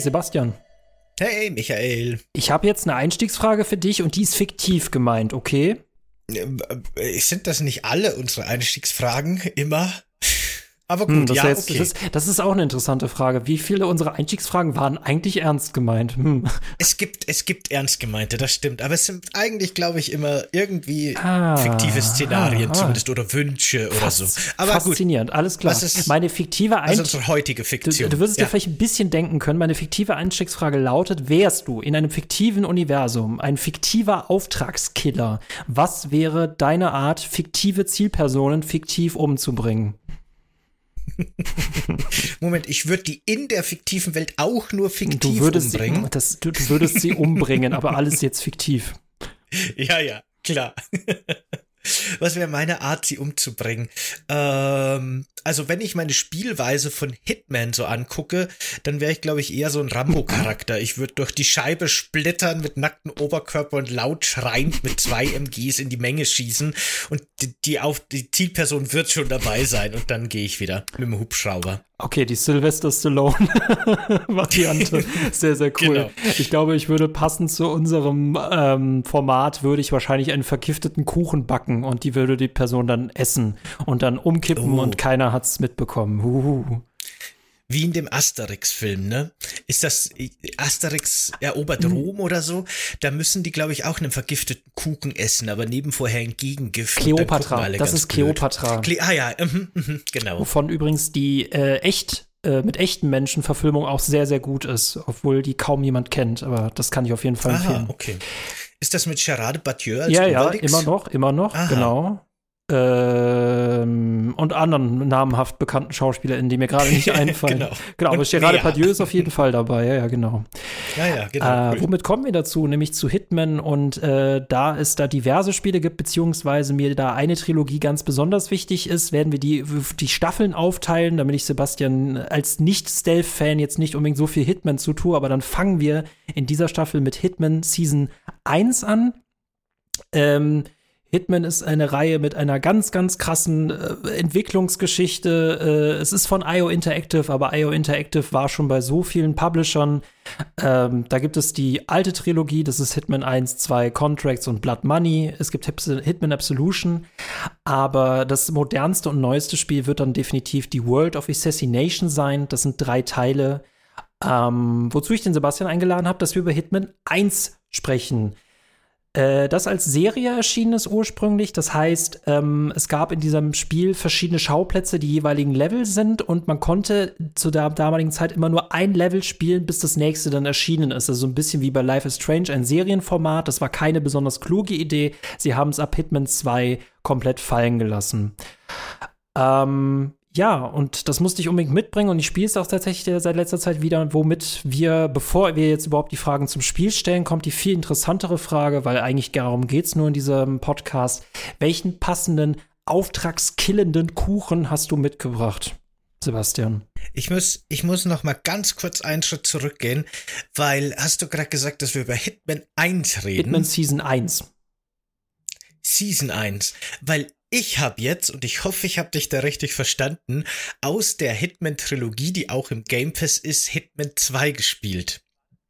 Hey Sebastian. Hey Michael. Ich habe jetzt eine Einstiegsfrage für dich und die ist fiktiv gemeint, okay? Sind das nicht alle unsere Einstiegsfragen immer? Aber hm, gut, hm, das ja, jetzt, okay. Das, das, ist auch eine interessante Frage. Wie viele unserer Einstiegsfragen waren eigentlich ernst gemeint? Hm. Es gibt, es gibt ernst gemeinte, das stimmt. Aber es sind eigentlich, glaube ich, immer irgendwie ah, fiktive Szenarien ah, zumindest oder Wünsche oder Fas so. Aber faszinierend, gut. alles klar. Was ist, meine fiktive Einstiegsfrage. unsere heutige Fiktion. Du, du würdest ja. dir vielleicht ein bisschen denken können. Meine fiktive Einstiegsfrage lautet: Wärst du in einem fiktiven Universum ein fiktiver Auftragskiller? Was wäre deine Art, fiktive Zielpersonen fiktiv umzubringen? Moment, ich würde die in der fiktiven Welt auch nur fiktiv du würdest umbringen. Sie, das, du, du würdest sie umbringen, aber alles jetzt fiktiv. Ja, ja, klar. Was wäre meine Art, sie umzubringen? Ähm, also, wenn ich meine Spielweise von Hitman so angucke, dann wäre ich, glaube ich, eher so ein Rambo-Charakter. Ich würde durch die Scheibe splittern mit nacktem Oberkörper und laut schreiend mit zwei MGs in die Menge schießen und die, die, auf, die Zielperson wird schon dabei sein und dann gehe ich wieder mit dem Hubschrauber. Okay, die Sylvester Stallone-Variante. sehr, sehr cool. Genau. Ich glaube, ich würde passend zu unserem ähm, Format, würde ich wahrscheinlich einen vergifteten Kuchen backen und die würde die Person dann essen und dann umkippen oh. und keiner hat es mitbekommen. Uhuhu wie in dem Asterix-Film, ne? Ist das Asterix erobert mhm. Rom oder so? Da müssen die, glaube ich, auch einen vergifteten Kuchen essen, aber neben vorher ein Gegengift. Kleopatra, das ist Kleopatra. Kle ah ja, mhm, mhm, genau. Wovon übrigens die äh, echt äh, mit echten Menschen Verfilmung auch sehr, sehr gut ist, obwohl die kaum jemand kennt, aber das kann ich auf jeden Fall Aha, empfehlen. okay. Ist das mit Gerard Badieu als Ja, Obelix? ja, immer noch, immer noch, Aha. genau ähm, und anderen namhaft bekannten SchauspielerInnen, die mir gerade nicht einfallen. genau. genau, aber Gerard Depardieu ist auf jeden Fall dabei, ja, ja, genau. Ja, ja, genau. Äh, womit kommen wir dazu? Nämlich zu Hitman und äh, da es da diverse Spiele gibt, beziehungsweise mir da eine Trilogie ganz besonders wichtig ist, werden wir die, die Staffeln aufteilen, damit ich Sebastian als Nicht-Stealth-Fan jetzt nicht unbedingt so viel Hitman zu tue, aber dann fangen wir in dieser Staffel mit Hitman Season 1 an. Ähm, Hitman ist eine Reihe mit einer ganz, ganz krassen äh, Entwicklungsgeschichte. Äh, es ist von IO Interactive, aber IO Interactive war schon bei so vielen Publishern. Ähm, da gibt es die alte Trilogie, das ist Hitman 1, 2, Contracts und Blood Money. Es gibt Hitman Absolution. Aber das modernste und neueste Spiel wird dann definitiv die World of Assassination sein. Das sind drei Teile. Ähm, wozu ich den Sebastian eingeladen habe, dass wir über Hitman 1 sprechen. Äh, das als Serie erschienen ist ursprünglich. Das heißt, ähm, es gab in diesem Spiel verschiedene Schauplätze, die jeweiligen Level sind und man konnte zu der damaligen Zeit immer nur ein Level spielen, bis das nächste dann erschienen ist. Also so ein bisschen wie bei Life is Strange, ein Serienformat. Das war keine besonders kluge Idee. Sie haben es ab Hitman 2 komplett fallen gelassen. Ähm, ja, und das musste ich unbedingt mitbringen und ich spiele es auch tatsächlich seit letzter Zeit wieder, womit wir, bevor wir jetzt überhaupt die Fragen zum Spiel stellen, kommt die viel interessantere Frage, weil eigentlich darum geht es nur in diesem Podcast. Welchen passenden, auftragskillenden Kuchen hast du mitgebracht? Sebastian. Ich muss, ich muss noch mal ganz kurz einen Schritt zurückgehen, weil hast du gerade gesagt, dass wir über Hitman 1 reden? Hitman Season 1. Season 1, weil ich habe jetzt, und ich hoffe, ich habe dich da richtig verstanden, aus der Hitman-Trilogie, die auch im Game Pass ist, Hitman 2 gespielt.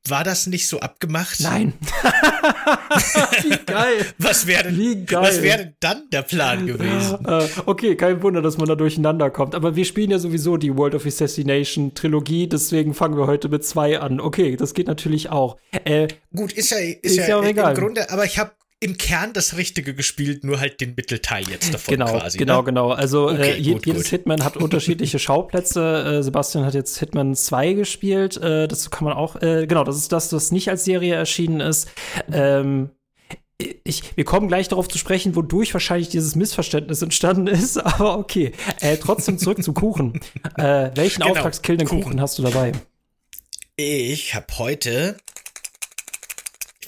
War das nicht so abgemacht? Nein. Wie geil. Was wäre denn, was wäre denn dann der Plan gewesen? Uh, okay, kein Wunder, dass man da durcheinander kommt. Aber wir spielen ja sowieso die World of Assassination Trilogie, deswegen fangen wir heute mit zwei an. Okay, das geht natürlich auch. Äh, Gut, ist ja, ist, ist ja, ja auch egal. im Grunde, aber ich habe im Kern das Richtige gespielt, nur halt den Mittelteil jetzt davon genau, quasi. Genau, ne? genau. Also äh, okay, äh, je, gut, jedes gut. Hitman hat unterschiedliche Schauplätze. Äh, Sebastian hat jetzt Hitman 2 gespielt. Äh, das kann man auch, äh, genau, das ist das, was nicht als Serie erschienen ist. Ähm, ich, wir kommen gleich darauf zu sprechen, wodurch wahrscheinlich dieses Missverständnis entstanden ist, aber okay. Äh, trotzdem zurück zum Kuchen. Welchen genau, auftragskillenden Kuchen. Kuchen hast du dabei? Ich habe heute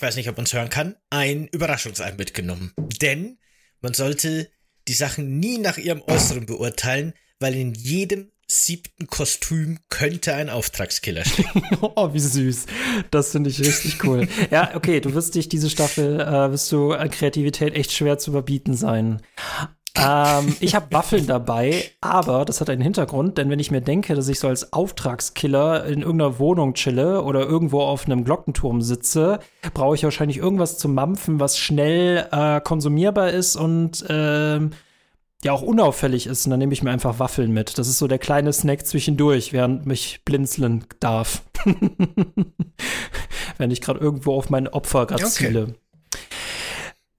ich weiß nicht, ob man es hören kann, ein Überraschungsei mitgenommen. Denn man sollte die Sachen nie nach ihrem Äußeren beurteilen, weil in jedem siebten Kostüm könnte ein Auftragskiller stecken. oh, wie süß. Das finde ich richtig cool. ja, okay, du wirst dich diese Staffel, äh, wirst du an Kreativität echt schwer zu überbieten sein. Ähm, ich habe Waffeln dabei, aber das hat einen Hintergrund, denn wenn ich mir denke, dass ich so als Auftragskiller in irgendeiner Wohnung chille oder irgendwo auf einem Glockenturm sitze, brauche ich wahrscheinlich irgendwas zum Mampfen, was schnell äh, konsumierbar ist und äh, ja auch unauffällig ist. Und dann nehme ich mir einfach Waffeln mit. Das ist so der kleine Snack zwischendurch, während mich blinzeln darf. wenn ich gerade irgendwo auf mein Opfer gerade okay. ziele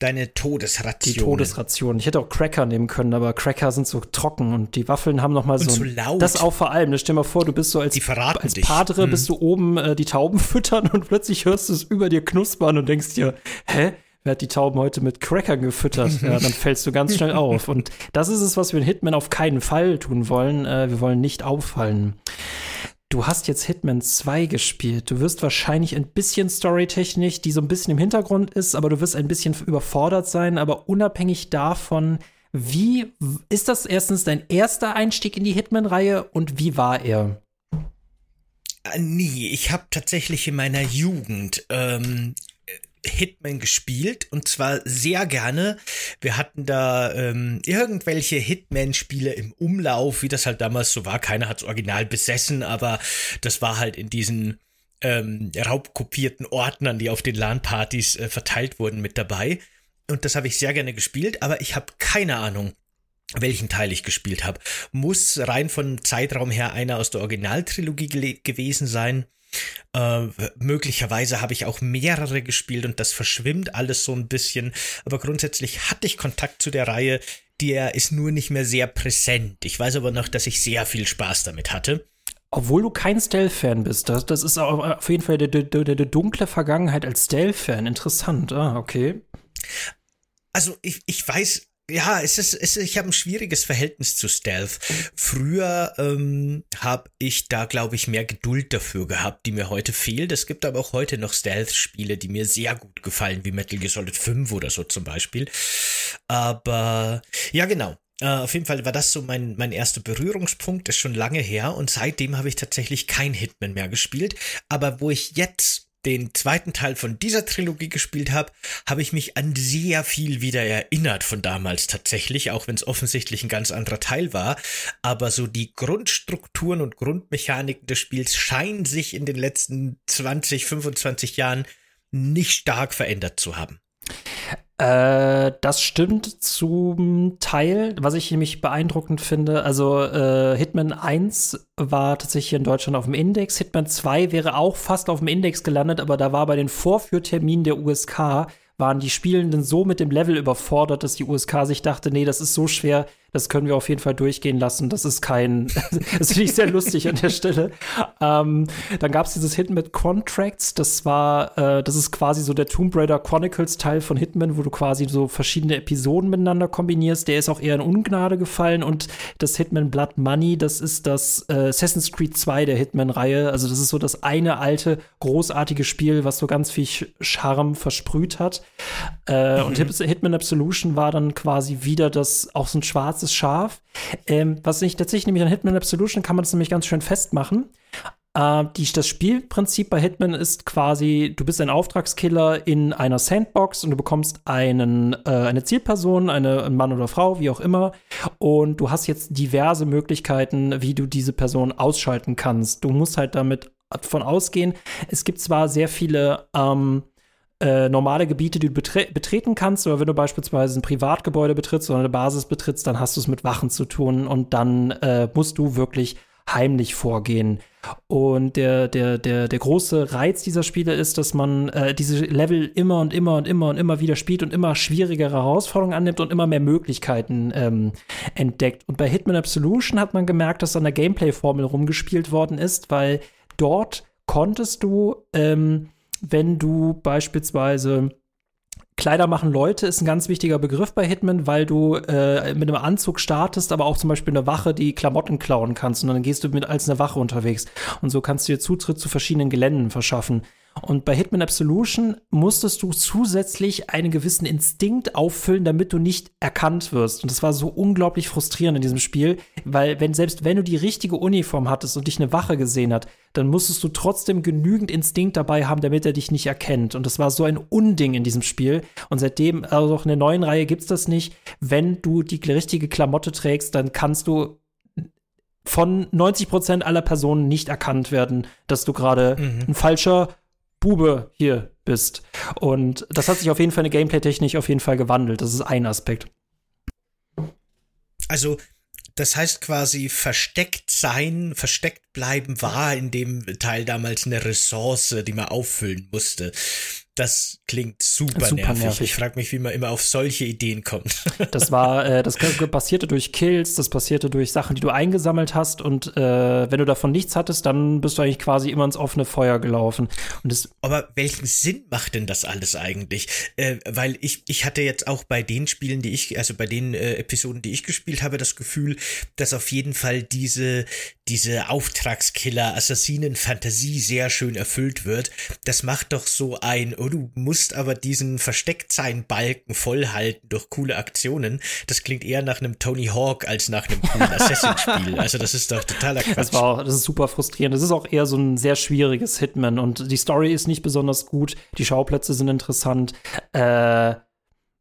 deine Todesration. Die Todesration. Ich hätte auch Cracker nehmen können, aber Cracker sind so trocken und die Waffeln haben noch mal so. Und zu laut. Das auch vor allem. Stell dir mal vor, du bist so als, als Padre, hm. bist du oben äh, die Tauben füttern und plötzlich hörst du es über dir knuspern und denkst dir, hä? Wer hat die Tauben heute mit Crackern gefüttert? ja, dann fällst du ganz schnell auf. Und das ist es, was wir in Hitman auf keinen Fall tun wollen. Äh, wir wollen nicht auffallen. Du hast jetzt Hitman 2 gespielt. Du wirst wahrscheinlich ein bisschen storytechnisch, die so ein bisschen im Hintergrund ist, aber du wirst ein bisschen überfordert sein. Aber unabhängig davon, wie ist das erstens dein erster Einstieg in die Hitman-Reihe und wie war er? Äh, nie. Ich habe tatsächlich in meiner Jugend ähm, Hitman gespielt und zwar sehr gerne. Wir hatten da ähm, irgendwelche Hitman-Spiele im Umlauf, wie das halt damals so war. Keiner hat's original besessen, aber das war halt in diesen ähm, raubkopierten Ordnern, die auf den LAN-Partys äh, verteilt wurden, mit dabei. Und das habe ich sehr gerne gespielt, aber ich habe keine Ahnung, welchen Teil ich gespielt habe. Muss rein von Zeitraum her einer aus der Originaltrilogie gewesen sein. Äh, möglicherweise habe ich auch mehrere gespielt und das verschwimmt alles so ein bisschen. Aber grundsätzlich hatte ich Kontakt zu der Reihe. Der ist nur nicht mehr sehr präsent. Ich weiß aber noch, dass ich sehr viel Spaß damit hatte. Obwohl du kein Stealth-Fan bist. Das, das ist auf jeden Fall die, die, die dunkle Vergangenheit als Stealth-Fan. Interessant. Ah, okay. Also ich, ich weiß ja, es ist, es ich habe ein schwieriges Verhältnis zu Stealth. Früher ähm, habe ich da, glaube ich, mehr Geduld dafür gehabt, die mir heute fehlt. Es gibt aber auch heute noch Stealth-Spiele, die mir sehr gut gefallen, wie Metal Gear Solid 5 oder so zum Beispiel. Aber ja, genau. Uh, auf jeden Fall war das so mein, mein erster Berührungspunkt, ist schon lange her und seitdem habe ich tatsächlich kein Hitman mehr gespielt. Aber wo ich jetzt den zweiten Teil von dieser Trilogie gespielt habe, habe ich mich an sehr viel wieder erinnert von damals tatsächlich, auch wenn es offensichtlich ein ganz anderer Teil war. Aber so die Grundstrukturen und Grundmechaniken des Spiels scheinen sich in den letzten 20, 25 Jahren nicht stark verändert zu haben. Äh, das stimmt zum Teil, was ich nämlich beeindruckend finde. Also äh, Hitman 1 war tatsächlich in Deutschland auf dem Index. Hitman 2 wäre auch fast auf dem Index gelandet, aber da war bei den Vorführterminen der USK waren die Spielenden so mit dem Level überfordert, dass die USK sich dachte, nee, das ist so schwer, das können wir auf jeden Fall durchgehen lassen. Das ist kein, das finde ich sehr lustig an der Stelle. Ähm, dann gab es dieses Hit mit Contracts. Das war, äh, das ist quasi so der Tomb Raider Chronicles Teil von Hitman, wo du quasi so verschiedene Episoden miteinander kombinierst. Der ist auch eher in Ungnade gefallen und das Hitman Blood Money, das ist das äh, Assassin's Creed 2 der Hitman-Reihe. Also das ist so das eine alte, großartige Spiel, was so ganz viel Charme versprüht hat. Äh, mhm. Und Hitman Absolution war dann quasi wieder das, auch so ein schwarzes schwarzes Schaf. Ähm, was ich tatsächlich nämlich an Hitman Absolution kann man das nämlich ganz schön festmachen. Äh, die, das Spielprinzip bei Hitman ist quasi, du bist ein Auftragskiller in einer Sandbox und du bekommst einen, äh, eine Zielperson, eine, ein Mann oder Frau, wie auch immer. Und du hast jetzt diverse Möglichkeiten, wie du diese Person ausschalten kannst. Du musst halt damit davon ausgehen, es gibt zwar sehr viele ähm, äh, normale Gebiete, die du betre betreten kannst, oder wenn du beispielsweise ein Privatgebäude betrittst oder eine Basis betrittst, dann hast du es mit Wachen zu tun und dann äh, musst du wirklich heimlich vorgehen. Und der, der, der, der große Reiz dieser Spiele ist, dass man äh, diese Level immer und immer und immer und immer wieder spielt und immer schwierigere Herausforderungen annimmt und immer mehr Möglichkeiten ähm, entdeckt. Und bei Hitman Absolution hat man gemerkt, dass an der Gameplay-Formel rumgespielt worden ist, weil dort konntest du ähm, wenn du beispielsweise Kleider machen Leute ist ein ganz wichtiger Begriff bei Hitman, weil du äh, mit einem Anzug startest, aber auch zum Beispiel eine Wache, die Klamotten klauen kannst und dann gehst du mit als eine Wache unterwegs und so kannst du dir Zutritt zu verschiedenen Geländen verschaffen. Und bei Hitman Absolution musstest du zusätzlich einen gewissen Instinkt auffüllen, damit du nicht erkannt wirst. Und das war so unglaublich frustrierend in diesem Spiel, weil wenn selbst wenn du die richtige Uniform hattest und dich eine Wache gesehen hat, dann musstest du trotzdem genügend Instinkt dabei haben, damit er dich nicht erkennt. Und das war so ein Unding in diesem Spiel. Und seitdem, also auch in der neuen Reihe gibt's das nicht. Wenn du die richtige Klamotte trägst, dann kannst du von 90 Prozent aller Personen nicht erkannt werden, dass du gerade mhm. ein falscher Bube hier bist. Und das hat sich auf jeden Fall eine Gameplay-Technik auf jeden Fall gewandelt. Das ist ein Aspekt. Also, das heißt quasi versteckt sein, versteckt bleiben war in dem Teil damals eine Ressource, die man auffüllen musste. Das klingt super, super nervig. nervig. Ich frage mich, wie man immer auf solche Ideen kommt. Das war, äh, das passierte durch Kills, das passierte durch Sachen, die du eingesammelt hast und äh, wenn du davon nichts hattest, dann bist du eigentlich quasi immer ins offene Feuer gelaufen. Und das Aber welchen Sinn macht denn das alles eigentlich? Äh, weil ich, ich hatte jetzt auch bei den Spielen, die ich, also bei den äh, Episoden, die ich gespielt habe, das Gefühl, dass auf jeden Fall diese, diese Auftragskiller, Assassinen-Fantasie sehr schön erfüllt wird. Das macht doch so ein oh, du musst aber diesen Verstecktsein-Balken vollhalten durch coole Aktionen. Das klingt eher nach einem Tony Hawk als nach einem coolen Assassin-Spiel. Also das ist doch totaler Quatsch. Das, war auch, das ist super frustrierend. Das ist auch eher so ein sehr schwieriges Hitman und die Story ist nicht besonders gut. Die Schauplätze sind interessant. Äh,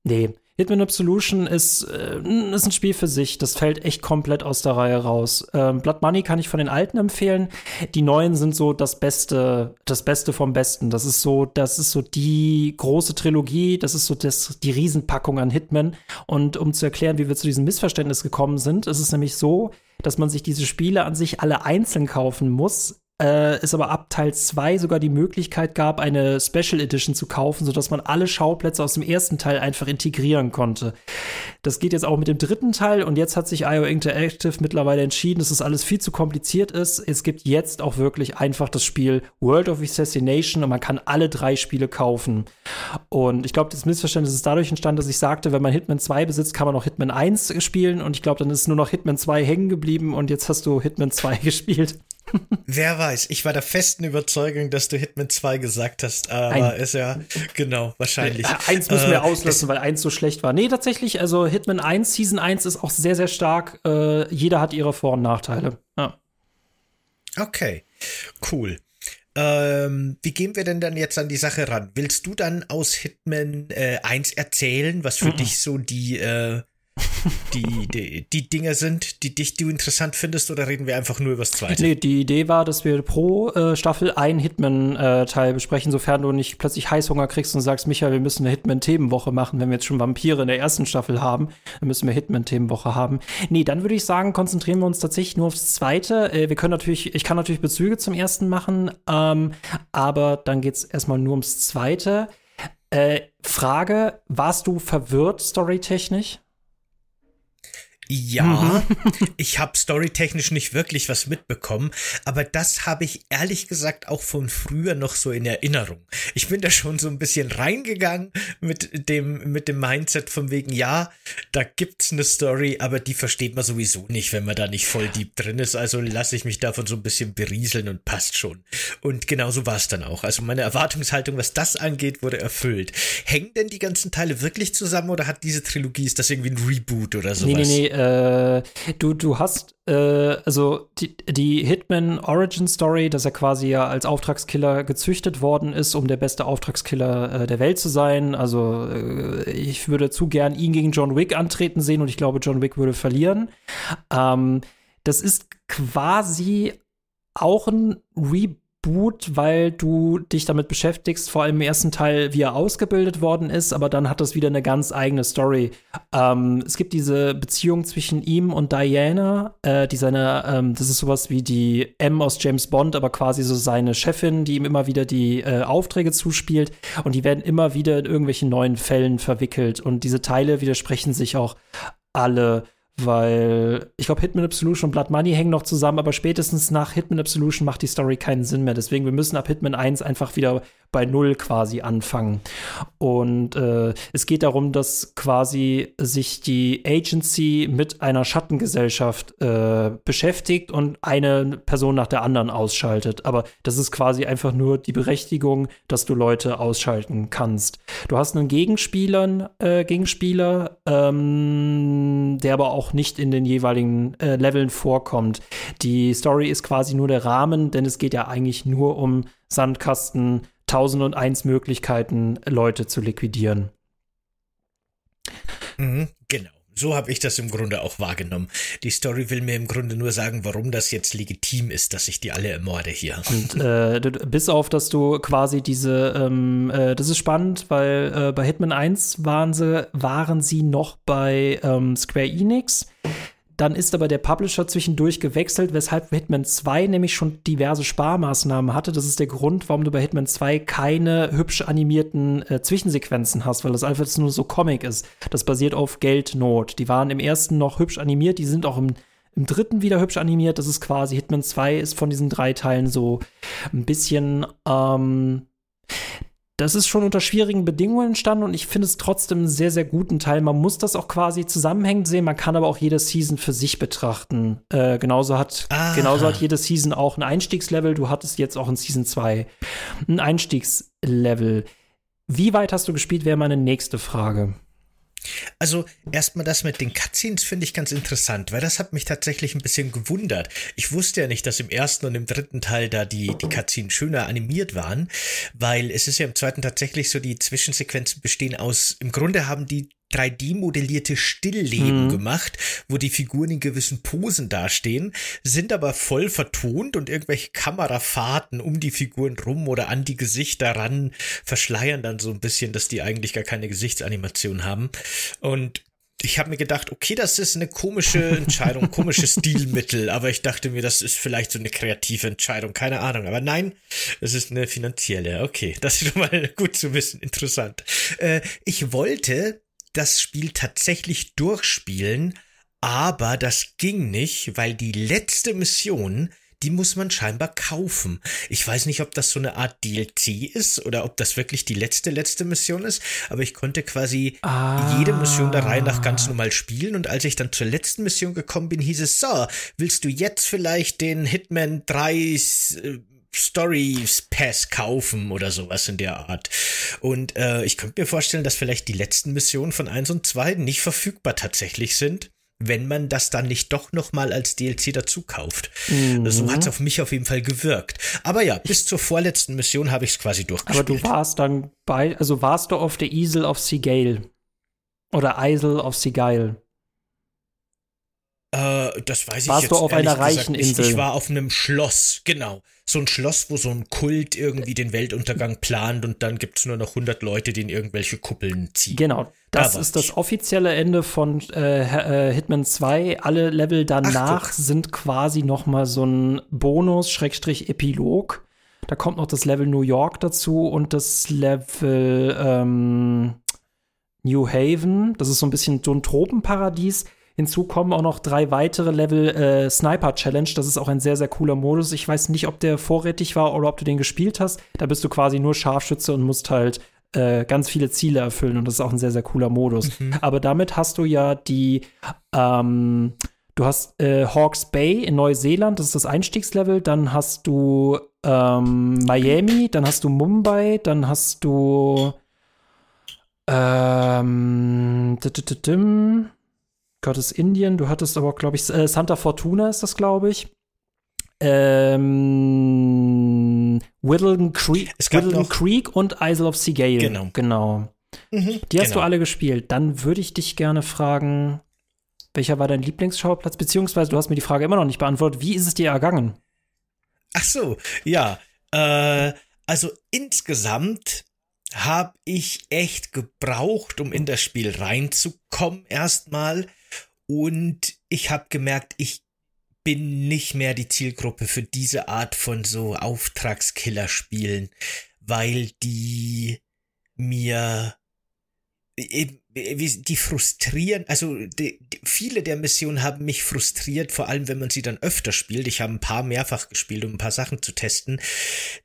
nee, Hitman Absolution ist, äh, ist ein Spiel für sich. Das fällt echt komplett aus der Reihe raus. Ähm, Blood Money kann ich von den alten empfehlen. Die neuen sind so das Beste, das Beste vom Besten. Das ist so, das ist so die große Trilogie. Das ist so das, die Riesenpackung an Hitman. Und um zu erklären, wie wir zu diesem Missverständnis gekommen sind, ist es nämlich so, dass man sich diese Spiele an sich alle einzeln kaufen muss äh, es aber ab Teil 2 sogar die Möglichkeit gab, eine Special Edition zu kaufen, sodass man alle Schauplätze aus dem ersten Teil einfach integrieren konnte. Das geht jetzt auch mit dem dritten Teil und jetzt hat sich IO Interactive mittlerweile entschieden, dass das alles viel zu kompliziert ist. Es gibt jetzt auch wirklich einfach das Spiel World of Assassination und man kann alle drei Spiele kaufen. Und ich glaube, das Missverständnis ist dadurch entstanden, dass ich sagte, wenn man Hitman 2 besitzt, kann man auch Hitman 1 spielen und ich glaube, dann ist nur noch Hitman 2 hängen geblieben und jetzt hast du Hitman 2 gespielt. Wer weiß, ich war der festen Überzeugung, dass du Hitman 2 gesagt hast, aber Ein. ist ja, genau, wahrscheinlich. Äh, eins müssen wir äh, auslassen, weil eins so schlecht war. Nee, tatsächlich, also Hitman 1, Season 1 ist auch sehr, sehr stark. Äh, jeder hat ihre Vor- und Nachteile. Ja. Okay, cool. Ähm, wie gehen wir denn dann jetzt an die Sache ran? Willst du dann aus Hitman äh, 1 erzählen, was für mhm. dich so die äh, die, die, die Dinge sind, die dich du interessant findest, oder reden wir einfach nur über das zweite? Nee, die Idee war, dass wir pro äh, Staffel einen Hitman-Teil äh, besprechen, sofern du nicht plötzlich Heißhunger kriegst und sagst, Michael, wir müssen eine Hitman-Themenwoche machen, wenn wir jetzt schon Vampire in der ersten Staffel haben, dann müssen wir Hitman-Themenwoche haben. Nee, dann würde ich sagen, konzentrieren wir uns tatsächlich nur aufs zweite. Äh, wir können natürlich, ich kann natürlich Bezüge zum ersten machen, ähm, aber dann geht's erstmal nur ums zweite. Äh, Frage, warst du verwirrt storytechnisch? Ja, mhm. ich habe storytechnisch nicht wirklich was mitbekommen, aber das habe ich ehrlich gesagt auch von früher noch so in Erinnerung. Ich bin da schon so ein bisschen reingegangen mit dem mit dem Mindset von wegen ja, da gibt's eine Story, aber die versteht man sowieso nicht, wenn man da nicht voll deep drin ist, also lasse ich mich davon so ein bisschen berieseln und passt schon. Und genauso war es dann auch. Also meine Erwartungshaltung, was das angeht, wurde erfüllt. Hängen denn die ganzen Teile wirklich zusammen oder hat diese Trilogie ist das irgendwie ein Reboot oder sowas? Nee, nee, nee, äh, du, du hast, äh, also die, die Hitman Origin Story, dass er quasi ja als Auftragskiller gezüchtet worden ist, um der beste Auftragskiller äh, der Welt zu sein. Also äh, ich würde zu gern ihn gegen John Wick antreten sehen und ich glaube, John Wick würde verlieren. Ähm, das ist quasi auch ein Reboot Boot, weil du dich damit beschäftigst, vor allem im ersten Teil, wie er ausgebildet worden ist, aber dann hat das wieder eine ganz eigene Story. Ähm, es gibt diese Beziehung zwischen ihm und Diana, äh, die seine, ähm, das ist sowas wie die M aus James Bond, aber quasi so seine Chefin, die ihm immer wieder die äh, Aufträge zuspielt. Und die werden immer wieder in irgendwelchen neuen Fällen verwickelt. Und diese Teile widersprechen sich auch alle weil ich glaube, Hitman Absolution und Blood Money hängen noch zusammen, aber spätestens nach Hitman Absolution macht die Story keinen Sinn mehr. Deswegen, wir müssen ab Hitman 1 einfach wieder bei Null quasi anfangen. Und äh, es geht darum, dass quasi sich die Agency mit einer Schattengesellschaft äh, beschäftigt und eine Person nach der anderen ausschaltet. Aber das ist quasi einfach nur die Berechtigung, dass du Leute ausschalten kannst. Du hast einen Gegenspieler, äh, Gegenspieler, ähm, der aber auch nicht in den jeweiligen äh, Leveln vorkommt. Die Story ist quasi nur der Rahmen, denn es geht ja eigentlich nur um Sandkasten, 1001 Möglichkeiten, Leute zu liquidieren. Mhm, genau. So habe ich das im Grunde auch wahrgenommen. Die Story will mir im Grunde nur sagen, warum das jetzt legitim ist, dass ich die alle ermorde hier. Und äh, bis auf, dass du quasi diese, ähm, äh, das ist spannend, weil äh, bei Hitman 1 waren sie, waren sie noch bei ähm, Square Enix. Dann ist aber der Publisher zwischendurch gewechselt, weshalb Hitman 2 nämlich schon diverse Sparmaßnahmen hatte. Das ist der Grund, warum du bei Hitman 2 keine hübsch animierten äh, Zwischensequenzen hast, weil das einfach nur so Comic ist. Das basiert auf Geldnot. Die waren im ersten noch hübsch animiert, die sind auch im, im dritten wieder hübsch animiert. Das ist quasi Hitman 2 ist von diesen drei Teilen so ein bisschen ähm, das ist schon unter schwierigen Bedingungen entstanden und ich finde es trotzdem einen sehr, sehr guten Teil. Man muss das auch quasi zusammenhängend sehen, man kann aber auch jede Season für sich betrachten. Äh, genauso, hat, genauso hat jede Season auch ein Einstiegslevel. Du hattest jetzt auch in Season 2 ein Einstiegslevel. Wie weit hast du gespielt, wäre meine nächste Frage. Also erstmal das mit den Cutscenes finde ich ganz interessant, weil das hat mich tatsächlich ein bisschen gewundert. Ich wusste ja nicht, dass im ersten und im dritten Teil da die, die Cutscenes schöner animiert waren, weil es ist ja im zweiten tatsächlich so, die Zwischensequenzen bestehen aus, im Grunde haben die 3D-modellierte Stillleben mhm. gemacht, wo die Figuren in gewissen Posen dastehen, sind aber voll vertont und irgendwelche Kamerafahrten um die Figuren rum oder an die Gesichter ran verschleiern dann so ein bisschen, dass die eigentlich gar keine Gesichtsanimation haben. Und ich habe mir gedacht, okay, das ist eine komische Entscheidung, komisches Stilmittel, aber ich dachte mir, das ist vielleicht so eine kreative Entscheidung, keine Ahnung. Aber nein, es ist eine finanzielle. Okay, das ist schon mal gut zu wissen, interessant. Äh, ich wollte das Spiel tatsächlich durchspielen, aber das ging nicht, weil die letzte Mission, die muss man scheinbar kaufen. Ich weiß nicht, ob das so eine Art DLC ist oder ob das wirklich die letzte, letzte Mission ist, aber ich konnte quasi ah. jede Mission der Reihe nach ganz normal spielen und als ich dann zur letzten Mission gekommen bin, hieß es so, willst du jetzt vielleicht den Hitman 3 Story Pass kaufen oder sowas in der Art. Und äh, ich könnte mir vorstellen, dass vielleicht die letzten Missionen von 1 und 2 nicht verfügbar tatsächlich sind, wenn man das dann nicht doch nochmal als DLC dazu kauft. Mhm. So hat es auf mich auf jeden Fall gewirkt. Aber ja, bis zur vorletzten Mission habe ich es quasi durchgespielt. Aber du warst dann bei, also warst du auf der Isel of Seagal. Oder Isle of Seagal. Äh, das weiß Warst ich jetzt du auf einer reichen gesagt. Insel? Ich, war auf einem Schloss, genau. So ein Schloss, wo so ein Kult irgendwie den Weltuntergang plant und dann gibt's nur noch 100 Leute, die in irgendwelche Kuppeln ziehen. Genau, das da ist das offizielle Ende von äh, äh, Hitman 2. Alle Level danach Ach, sind quasi noch mal so ein Bonus, Schrägstrich Epilog. Da kommt noch das Level New York dazu und das Level ähm, New Haven. Das ist so ein bisschen so ein Tropenparadies. Hinzu kommen auch noch drei weitere Level äh, Sniper Challenge. Das ist auch ein sehr, sehr cooler Modus. Ich weiß nicht, ob der vorrätig war oder ob du den gespielt hast. Da bist du quasi nur Scharfschütze und musst halt äh, ganz viele Ziele erfüllen. Und das ist auch ein sehr, sehr cooler Modus. Mhm. Aber damit hast du ja die, ähm, du hast äh, Hawks Bay in Neuseeland, das ist das Einstiegslevel. Dann hast du ähm, Miami, dann hast du Mumbai, dann hast du ähm, Gottes Indien, du hattest aber, glaube ich, äh, Santa Fortuna ist das, glaube ich. Ähm, Whittleton Creek, Whittleton Creek und Isle of Seagale. Genau. genau. Mhm, Die hast genau. du alle gespielt. Dann würde ich dich gerne fragen, welcher war dein Lieblingsschauplatz? Beziehungsweise du hast mir die Frage immer noch nicht beantwortet. Wie ist es dir ergangen? Ach so, ja. Äh, also insgesamt habe ich echt gebraucht, um in das Spiel reinzukommen erstmal. Und ich habe gemerkt, ich bin nicht mehr die Zielgruppe für diese Art von so Auftragskiller-Spielen, weil die mir die frustrieren, also die, die, viele der Missionen haben mich frustriert, vor allem wenn man sie dann öfter spielt. Ich habe ein paar mehrfach gespielt, um ein paar Sachen zu testen,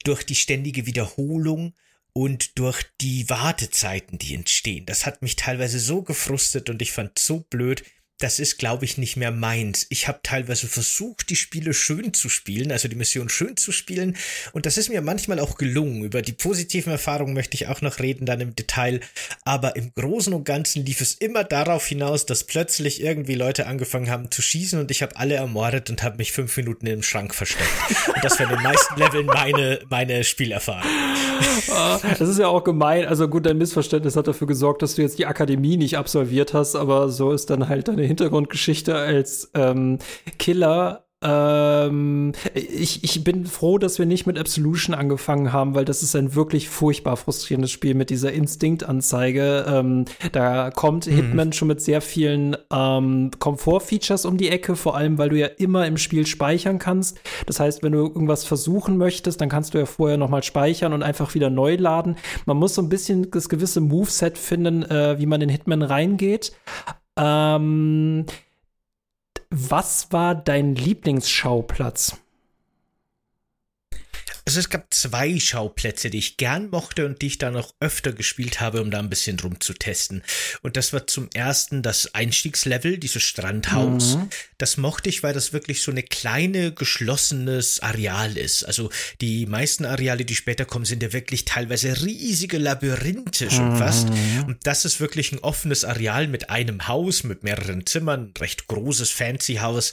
durch die ständige Wiederholung und durch die Wartezeiten, die entstehen. Das hat mich teilweise so gefrustet und ich fand so blöd, das ist, glaube ich, nicht mehr meins. Ich habe teilweise versucht, die Spiele schön zu spielen, also die Mission schön zu spielen. Und das ist mir manchmal auch gelungen. Über die positiven Erfahrungen möchte ich auch noch reden, dann im Detail. Aber im Großen und Ganzen lief es immer darauf hinaus, dass plötzlich irgendwie Leute angefangen haben zu schießen und ich habe alle ermordet und habe mich fünf Minuten im Schrank versteckt. und das war in den meisten Leveln meine, meine Spielerfahrung. Das ist ja auch gemein. Also gut, dein Missverständnis hat dafür gesorgt, dass du jetzt die Akademie nicht absolviert hast, aber so ist dann halt deine Hintergrundgeschichte als ähm, Killer ähm, ich, ich bin froh, dass wir nicht mit Absolution angefangen haben, weil das ist ein wirklich furchtbar frustrierendes Spiel mit dieser Instinktanzeige. Ähm, da kommt mhm. Hitman schon mit sehr vielen ähm, Komfortfeatures um die Ecke, vor allem weil du ja immer im Spiel speichern kannst. Das heißt, wenn du irgendwas versuchen möchtest, dann kannst du ja vorher noch mal speichern und einfach wieder neu laden. Man muss so ein bisschen das gewisse Moveset finden, äh, wie man in Hitman reingeht. Ähm, was war dein Lieblingsschauplatz? Also es gab zwei Schauplätze, die ich gern mochte und die ich dann auch öfter gespielt habe, um da ein bisschen rumzutesten. Und das war zum ersten das Einstiegslevel, dieses Strandhaus. Mhm. Das mochte ich, weil das wirklich so eine kleine, geschlossenes Areal ist. Also die meisten Areale, die später kommen, sind ja wirklich teilweise riesige Labyrinthe schon mhm. fast. Und das ist wirklich ein offenes Areal mit einem Haus, mit mehreren Zimmern, recht großes Fancy-Haus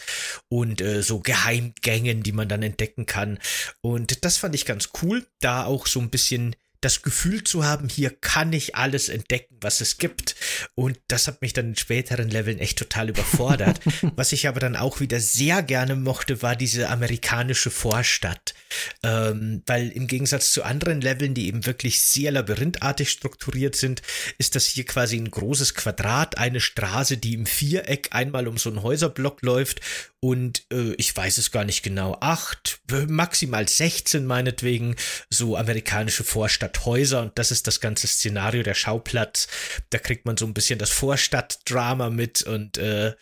und äh, so Geheimgängen, die man dann entdecken kann. Und das fand ich ganz cool, da auch so ein bisschen das Gefühl zu haben, hier kann ich alles entdecken, was es gibt. Und das hat mich dann in späteren Leveln echt total überfordert. was ich aber dann auch wieder sehr gerne mochte, war diese amerikanische Vorstadt. Ähm, weil im Gegensatz zu anderen Leveln, die eben wirklich sehr labyrinthartig strukturiert sind, ist das hier quasi ein großes Quadrat, eine Straße, die im Viereck einmal um so einen Häuserblock läuft und äh, ich weiß es gar nicht genau, acht, maximal 16 meinetwegen, so amerikanische Vorstadthäuser und das ist das ganze Szenario, der Schauplatz. Da kriegt man so ein bisschen das Vorstadtdrama mit und äh,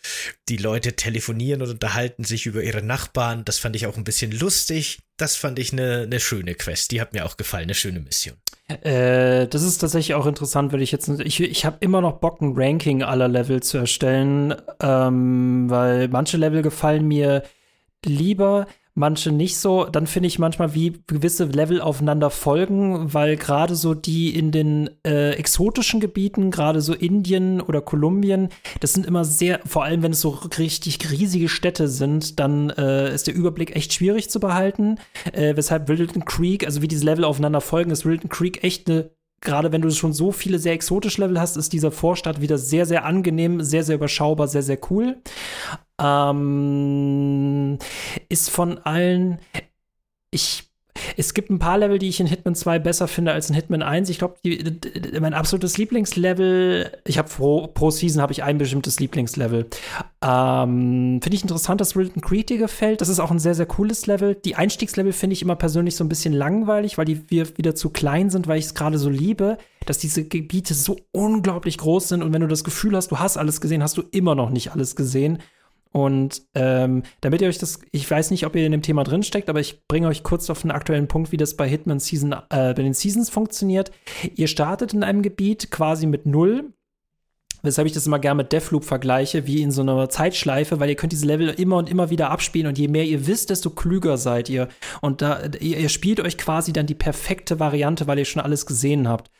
die Leute telefonieren und unterhalten sich über ihre Nachbarn. Das fand ich auch ein bisschen lustig. Das fand ich eine ne schöne Quest. Die hat mir auch gefallen, eine schöne Mission. Äh, das ist tatsächlich auch interessant, weil ich jetzt, ich, ich habe immer noch Bock, ein Ranking aller Level zu erstellen, ähm, weil manche Level gefallen mir lieber, manche nicht so. Dann finde ich manchmal, wie gewisse Level aufeinander folgen, weil gerade so die in den äh, exotischen Gebieten, gerade so Indien oder Kolumbien, das sind immer sehr, vor allem wenn es so richtig riesige Städte sind, dann äh, ist der Überblick echt schwierig zu behalten. Äh, weshalb Wilton Creek, also wie diese Level aufeinander folgen, ist Wilton Creek echt eine gerade wenn du schon so viele sehr exotische Level hast, ist dieser Vorstadt wieder sehr, sehr angenehm, sehr, sehr überschaubar, sehr, sehr cool. Ähm, ist von allen, ich es gibt ein paar Level, die ich in Hitman 2 besser finde als in Hitman 1. Ich glaube, mein absolutes Lieblingslevel, ich habe pro, pro Season habe ich ein bestimmtes Lieblingslevel. Ähm, finde ich interessant, dass Wilton Creek dir gefällt. Das ist auch ein sehr, sehr cooles Level. Die Einstiegslevel finde ich immer persönlich so ein bisschen langweilig, weil die wir wieder zu klein sind, weil ich es gerade so liebe, dass diese Gebiete so unglaublich groß sind und wenn du das Gefühl hast, du hast alles gesehen, hast du immer noch nicht alles gesehen. Und ähm, damit ihr euch das, ich weiß nicht, ob ihr in dem Thema drinsteckt, aber ich bringe euch kurz auf den aktuellen Punkt, wie das bei Hitman Season, äh, bei den Seasons funktioniert. Ihr startet in einem Gebiet quasi mit null weshalb ich das immer gerne mit Deathloop vergleiche, wie in so einer Zeitschleife, weil ihr könnt diese Level immer und immer wieder abspielen und je mehr ihr wisst, desto klüger seid ihr. Und da, ihr, ihr spielt euch quasi dann die perfekte Variante, weil ihr schon alles gesehen habt.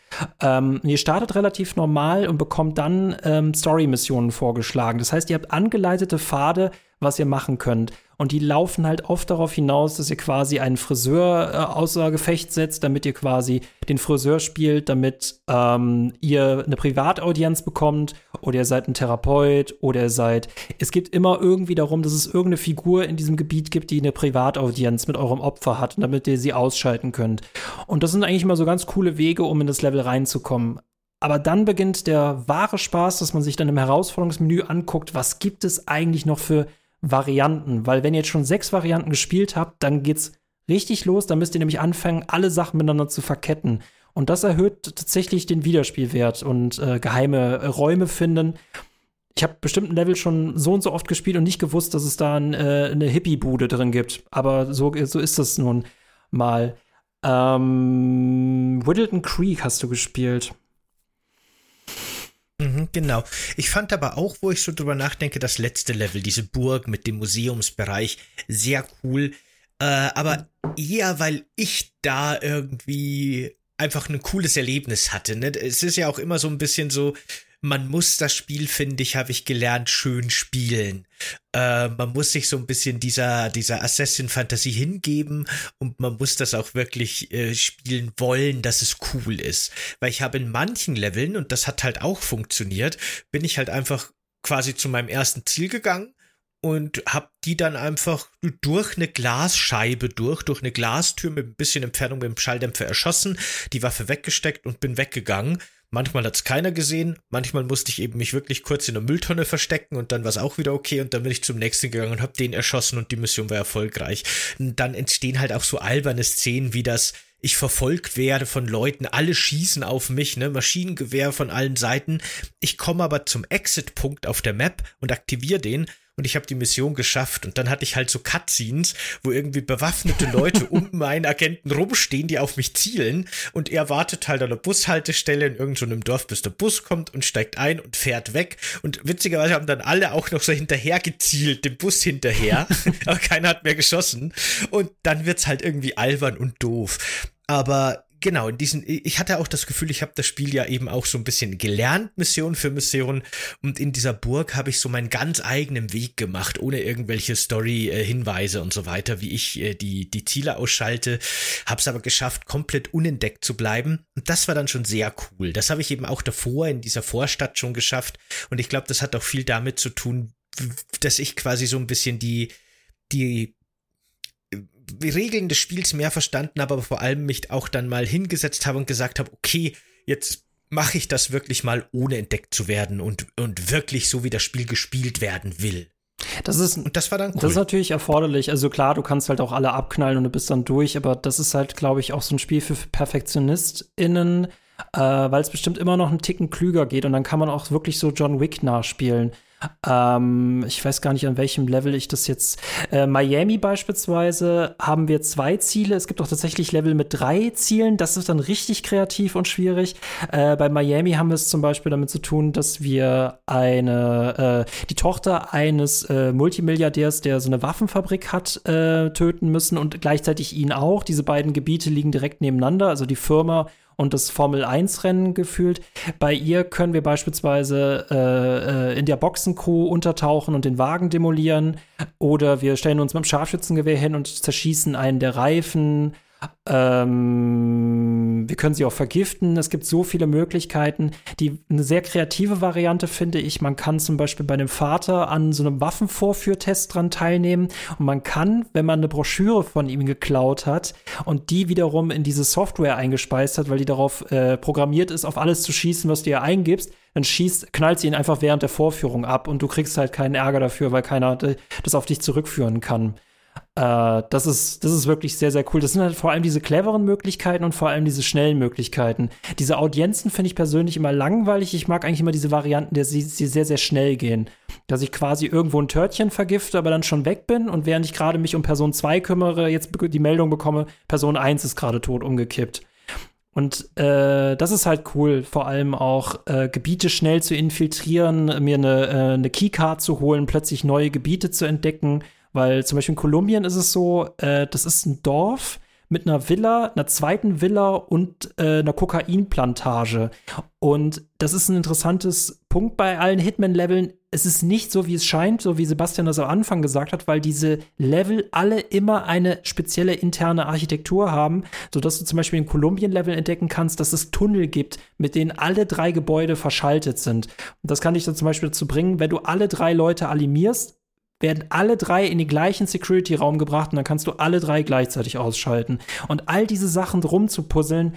Ähm, ihr startet relativ normal und bekommt dann ähm, Story-Missionen vorgeschlagen. Das heißt, ihr habt angeleitete Pfade, was ihr machen könnt. Und die laufen halt oft darauf hinaus, dass ihr quasi einen Friseur äh, außer Gefecht setzt, damit ihr quasi den Friseur spielt, damit ähm, ihr eine Privataudienz bekommt oder ihr seid ein Therapeut oder ihr seid. Es geht immer irgendwie darum, dass es irgendeine Figur in diesem Gebiet gibt, die eine Privataudienz mit eurem Opfer hat, damit ihr sie ausschalten könnt. Und das sind eigentlich mal so ganz coole Wege, um in das Level reinzukommen. Aber dann beginnt der wahre Spaß, dass man sich dann im Herausforderungsmenü anguckt, was gibt es eigentlich noch für Varianten, weil wenn ihr jetzt schon sechs Varianten gespielt habt, dann geht's richtig los, dann müsst ihr nämlich anfangen, alle Sachen miteinander zu verketten. Und das erhöht tatsächlich den Wiederspielwert und äh, geheime Räume finden. Ich habe bestimmten Level schon so und so oft gespielt und nicht gewusst, dass es da ein, äh, eine Hippie-Bude drin gibt. Aber so, so ist das nun mal. Ähm, Whittleton Creek hast du gespielt. Mhm, genau. Ich fand aber auch, wo ich so drüber nachdenke, das letzte Level, diese Burg mit dem Museumsbereich, sehr cool. Äh, aber eher, weil ich da irgendwie einfach ein cooles Erlebnis hatte. Ne? Es ist ja auch immer so ein bisschen so, man muss das Spiel, finde ich, habe ich gelernt, schön spielen. Äh, man muss sich so ein bisschen dieser, dieser Assassin-Fantasie hingeben und man muss das auch wirklich äh, spielen wollen, dass es cool ist. Weil ich habe in manchen Leveln, und das hat halt auch funktioniert, bin ich halt einfach quasi zu meinem ersten Ziel gegangen und hab die dann einfach durch eine Glasscheibe durch, durch eine Glastür mit ein bisschen Entfernung mit dem Schalldämpfer erschossen, die Waffe weggesteckt und bin weggegangen Manchmal hat's keiner gesehen, manchmal musste ich eben mich wirklich kurz in der Mülltonne verstecken und dann war's auch wieder okay und dann bin ich zum nächsten gegangen und habe den erschossen und die Mission war erfolgreich. Und dann entstehen halt auch so alberne Szenen wie das ich verfolgt werde von Leuten, alle schießen auf mich, ne, Maschinengewehr von allen Seiten. Ich komme aber zum Exit-Punkt auf der Map und aktiviere den und ich habe die Mission geschafft. Und dann hatte ich halt so Cutscenes, wo irgendwie bewaffnete Leute um meinen Agenten rumstehen, die auf mich zielen. Und er wartet halt an der Bushaltestelle in irgendeinem so Dorf, bis der Bus kommt und steigt ein und fährt weg. Und witzigerweise haben dann alle auch noch so hinterher gezielt, dem Bus hinterher, aber keiner hat mehr geschossen. Und dann wird's halt irgendwie albern und doof. Aber genau, in diesen, ich hatte auch das Gefühl, ich habe das Spiel ja eben auch so ein bisschen gelernt, Mission für Mission. Und in dieser Burg habe ich so meinen ganz eigenen Weg gemacht, ohne irgendwelche Story-Hinweise und so weiter, wie ich äh, die, die Ziele ausschalte. Hab's aber geschafft, komplett unentdeckt zu bleiben. Und das war dann schon sehr cool. Das habe ich eben auch davor in dieser Vorstadt schon geschafft. Und ich glaube, das hat auch viel damit zu tun, dass ich quasi so ein bisschen die, die Regeln des Spiels mehr verstanden habe, aber vor allem mich auch dann mal hingesetzt habe und gesagt habe, okay, jetzt mache ich das wirklich mal ohne entdeckt zu werden und, und wirklich so, wie das Spiel gespielt werden will. Das ist, und das war dann cool. Das ist natürlich erforderlich. Also klar, du kannst halt auch alle abknallen und du bist dann durch, aber das ist halt, glaube ich, auch so ein Spiel für PerfektionistInnen, äh, weil es bestimmt immer noch einen Ticken klüger geht und dann kann man auch wirklich so John Wick nachspielen. Ähm, ich weiß gar nicht, an welchem Level ich das jetzt. Äh, Miami beispielsweise haben wir zwei Ziele. Es gibt auch tatsächlich Level mit drei Zielen. Das ist dann richtig kreativ und schwierig. Äh, bei Miami haben wir es zum Beispiel damit zu tun, dass wir eine, äh, die Tochter eines äh, Multimilliardärs, der so eine Waffenfabrik hat, äh, töten müssen und gleichzeitig ihn auch. Diese beiden Gebiete liegen direkt nebeneinander. Also die Firma und das Formel-1-Rennen gefühlt. Bei ihr können wir beispielsweise äh, äh, in der Boxencrew untertauchen und den Wagen demolieren. Oder wir stellen uns mit dem Scharfschützengewehr hin und zerschießen einen der Reifen. Ähm, wir können sie auch vergiften. Es gibt so viele Möglichkeiten. Die eine sehr kreative Variante finde ich. Man kann zum Beispiel bei dem Vater an so einem Waffenvorführtest dran teilnehmen und man kann, wenn man eine Broschüre von ihm geklaut hat und die wiederum in diese Software eingespeist hat, weil die darauf äh, programmiert ist, auf alles zu schießen, was du ihr eingibst, dann schießt, knallt sie ihn einfach während der Vorführung ab und du kriegst halt keinen Ärger dafür, weil keiner das auf dich zurückführen kann. Äh, das, ist, das ist wirklich sehr, sehr cool. Das sind halt vor allem diese cleveren Möglichkeiten und vor allem diese schnellen Möglichkeiten. Diese Audienzen finde ich persönlich immer langweilig. Ich mag eigentlich immer diese Varianten, die, die sehr, sehr schnell gehen. Dass ich quasi irgendwo ein Törtchen vergifte, aber dann schon weg bin und während ich gerade mich um Person 2 kümmere, jetzt die Meldung bekomme, Person 1 ist gerade tot umgekippt. Und äh, das ist halt cool, vor allem auch äh, Gebiete schnell zu infiltrieren, mir eine, äh, eine Keycard zu holen, plötzlich neue Gebiete zu entdecken weil zum Beispiel in Kolumbien ist es so, äh, das ist ein Dorf mit einer Villa, einer zweiten Villa und äh, einer Kokainplantage. Und das ist ein interessantes Punkt bei allen Hitman-Leveln. Es ist nicht so, wie es scheint, so wie Sebastian das am Anfang gesagt hat, weil diese Level alle immer eine spezielle interne Architektur haben, sodass du zum Beispiel in Kolumbien-Level entdecken kannst, dass es Tunnel gibt, mit denen alle drei Gebäude verschaltet sind. Und das kann dich dann zum Beispiel dazu bringen, wenn du alle drei Leute alarmierst, werden alle drei in den gleichen Security-Raum gebracht und dann kannst du alle drei gleichzeitig ausschalten. Und all diese Sachen drum zu puzzeln,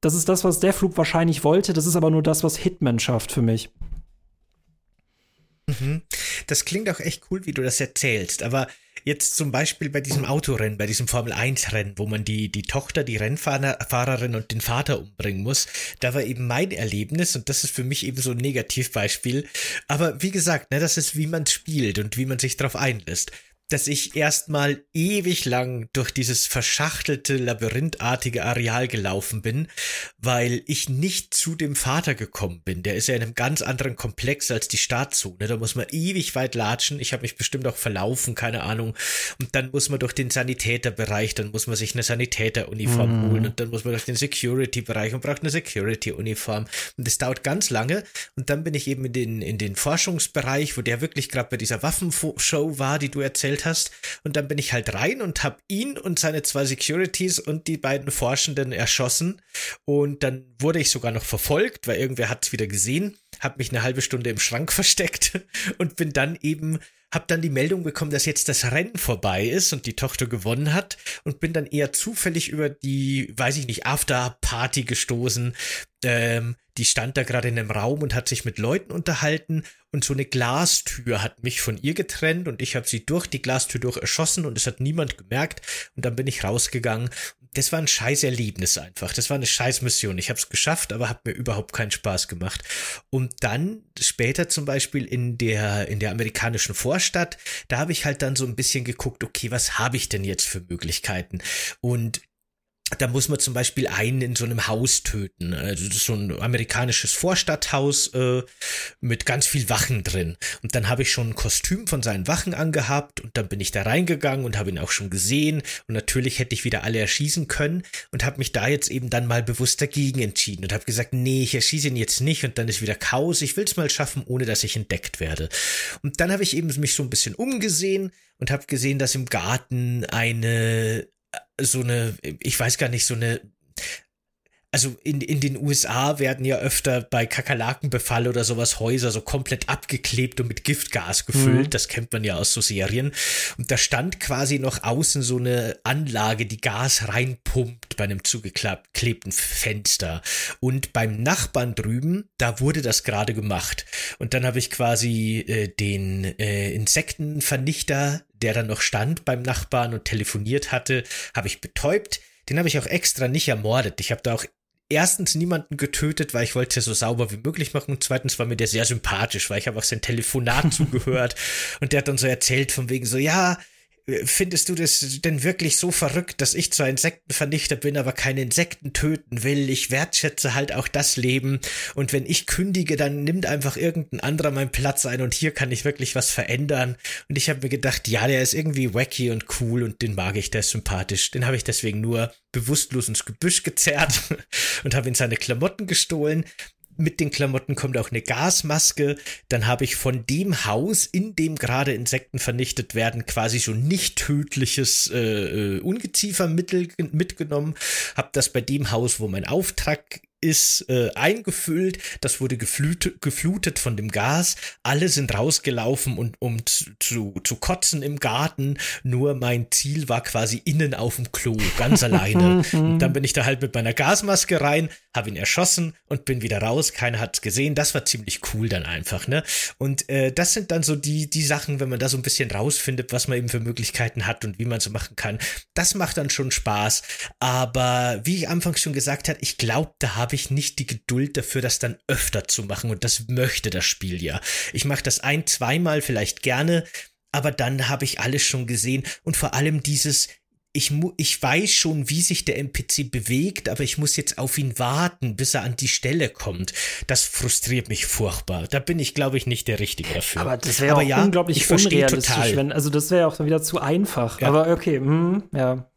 das ist das, was Deathloop wahrscheinlich wollte. Das ist aber nur das, was Hitman schafft für mich. Mhm. Das klingt auch echt cool, wie du das erzählst, aber jetzt zum Beispiel bei diesem Autorennen, bei diesem Formel-1-Rennen, wo man die, die Tochter, die Rennfahrerin und den Vater umbringen muss, da war eben mein Erlebnis und das ist für mich eben so ein Negativbeispiel. Aber wie gesagt, ne, das ist, wie man spielt und wie man sich darauf einlässt dass ich erstmal ewig lang durch dieses verschachtelte, labyrinthartige Areal gelaufen bin, weil ich nicht zu dem Vater gekommen bin. Der ist ja in einem ganz anderen Komplex als die Startzone. Da muss man ewig weit latschen. Ich habe mich bestimmt auch verlaufen, keine Ahnung. Und dann muss man durch den Sanitäterbereich, dann muss man sich eine Sanitäteruniform mhm. holen und dann muss man durch den Security-Bereich und braucht eine Security-Uniform. Und das dauert ganz lange. Und dann bin ich eben in den, in den Forschungsbereich, wo der wirklich gerade bei dieser Waffenshow war, die du erzählt erzählt hast. Und dann bin ich halt rein und habe ihn und seine zwei Securities und die beiden Forschenden erschossen. Und dann wurde ich sogar noch verfolgt, weil irgendwer hat es wieder gesehen, habe mich eine halbe Stunde im Schrank versteckt und bin dann eben habe dann die Meldung bekommen, dass jetzt das Rennen vorbei ist und die Tochter gewonnen hat und bin dann eher zufällig über die, weiß ich nicht, After-Party gestoßen. Ähm, die stand da gerade in einem Raum und hat sich mit Leuten unterhalten und so eine Glastür hat mich von ihr getrennt und ich habe sie durch die Glastür durch erschossen und es hat niemand gemerkt und dann bin ich rausgegangen. Das war ein scheiß Erlebnis einfach. Das war eine scheiß Mission. Ich habe es geschafft, aber hat mir überhaupt keinen Spaß gemacht. Und dann später zum Beispiel in der in der amerikanischen Vorstadt, da habe ich halt dann so ein bisschen geguckt, okay, was habe ich denn jetzt für Möglichkeiten? Und da muss man zum Beispiel einen in so einem Haus töten. Also das ist so ein amerikanisches Vorstadthaus äh, mit ganz viel Wachen drin. Und dann habe ich schon ein Kostüm von seinen Wachen angehabt und dann bin ich da reingegangen und habe ihn auch schon gesehen. Und natürlich hätte ich wieder alle erschießen können und habe mich da jetzt eben dann mal bewusst dagegen entschieden und habe gesagt, nee, ich erschieße ihn jetzt nicht und dann ist wieder Chaos. Ich will es mal schaffen, ohne dass ich entdeckt werde. Und dann habe ich eben mich so ein bisschen umgesehen und habe gesehen, dass im Garten eine so eine, ich weiß gar nicht, so eine also in, in den USA werden ja öfter bei Kakerlakenbefall oder sowas Häuser so komplett abgeklebt und mit Giftgas gefüllt. Mhm. Das kennt man ja aus so Serien. Und da stand quasi noch außen so eine Anlage, die Gas reinpumpt bei einem zugeklebten Fenster. Und beim Nachbarn drüben, da wurde das gerade gemacht. Und dann habe ich quasi äh, den äh, Insektenvernichter, der dann noch stand beim Nachbarn und telefoniert hatte, habe ich betäubt. Den habe ich auch extra nicht ermordet. Ich habe da auch erstens niemanden getötet, weil ich wollte es so sauber wie möglich machen und zweitens war mir der sehr sympathisch, weil ich habe auch sein Telefonat zugehört und der hat dann so erzählt von wegen so, ja, Findest du das denn wirklich so verrückt, dass ich zwar Insektenvernichter bin, aber keine Insekten töten will? Ich wertschätze halt auch das Leben. Und wenn ich kündige, dann nimmt einfach irgendein anderer meinen Platz ein und hier kann ich wirklich was verändern. Und ich habe mir gedacht, ja, der ist irgendwie wacky und cool und den mag ich, der ist sympathisch. Den habe ich deswegen nur bewusstlos ins Gebüsch gezerrt und habe ihm seine Klamotten gestohlen mit den Klamotten kommt auch eine Gasmaske. Dann habe ich von dem Haus, in dem gerade Insekten vernichtet werden, quasi so nicht tödliches äh, äh Ungeziefermittel mitgenommen. Habe das bei dem Haus, wo mein Auftrag ist äh, eingefüllt, das wurde geflutet, geflutet von dem Gas, alle sind rausgelaufen und um zu, zu kotzen im Garten, nur mein Ziel war quasi innen auf dem Klo, ganz alleine. Und dann bin ich da halt mit meiner Gasmaske rein, habe ihn erschossen und bin wieder raus, keiner hat's gesehen, das war ziemlich cool dann einfach, ne? Und äh, das sind dann so die, die Sachen, wenn man da so ein bisschen rausfindet, was man eben für Möglichkeiten hat und wie man so machen kann, das macht dann schon Spaß, aber wie ich anfangs schon gesagt habe, ich glaube, da habe habe ich nicht die Geduld dafür, das dann öfter zu machen und das möchte das Spiel ja. Ich mache das ein, zweimal vielleicht gerne, aber dann habe ich alles schon gesehen und vor allem dieses ich, ich weiß schon, wie sich der NPC bewegt, aber ich muss jetzt auf ihn warten, bis er an die Stelle kommt. Das frustriert mich furchtbar. Da bin ich, glaube ich, nicht der Richtige dafür. Aber das wäre ja, unglaublich ich unrealistisch, total. wenn, also das wäre auch wieder zu einfach. Ja. Aber okay, hm, ja.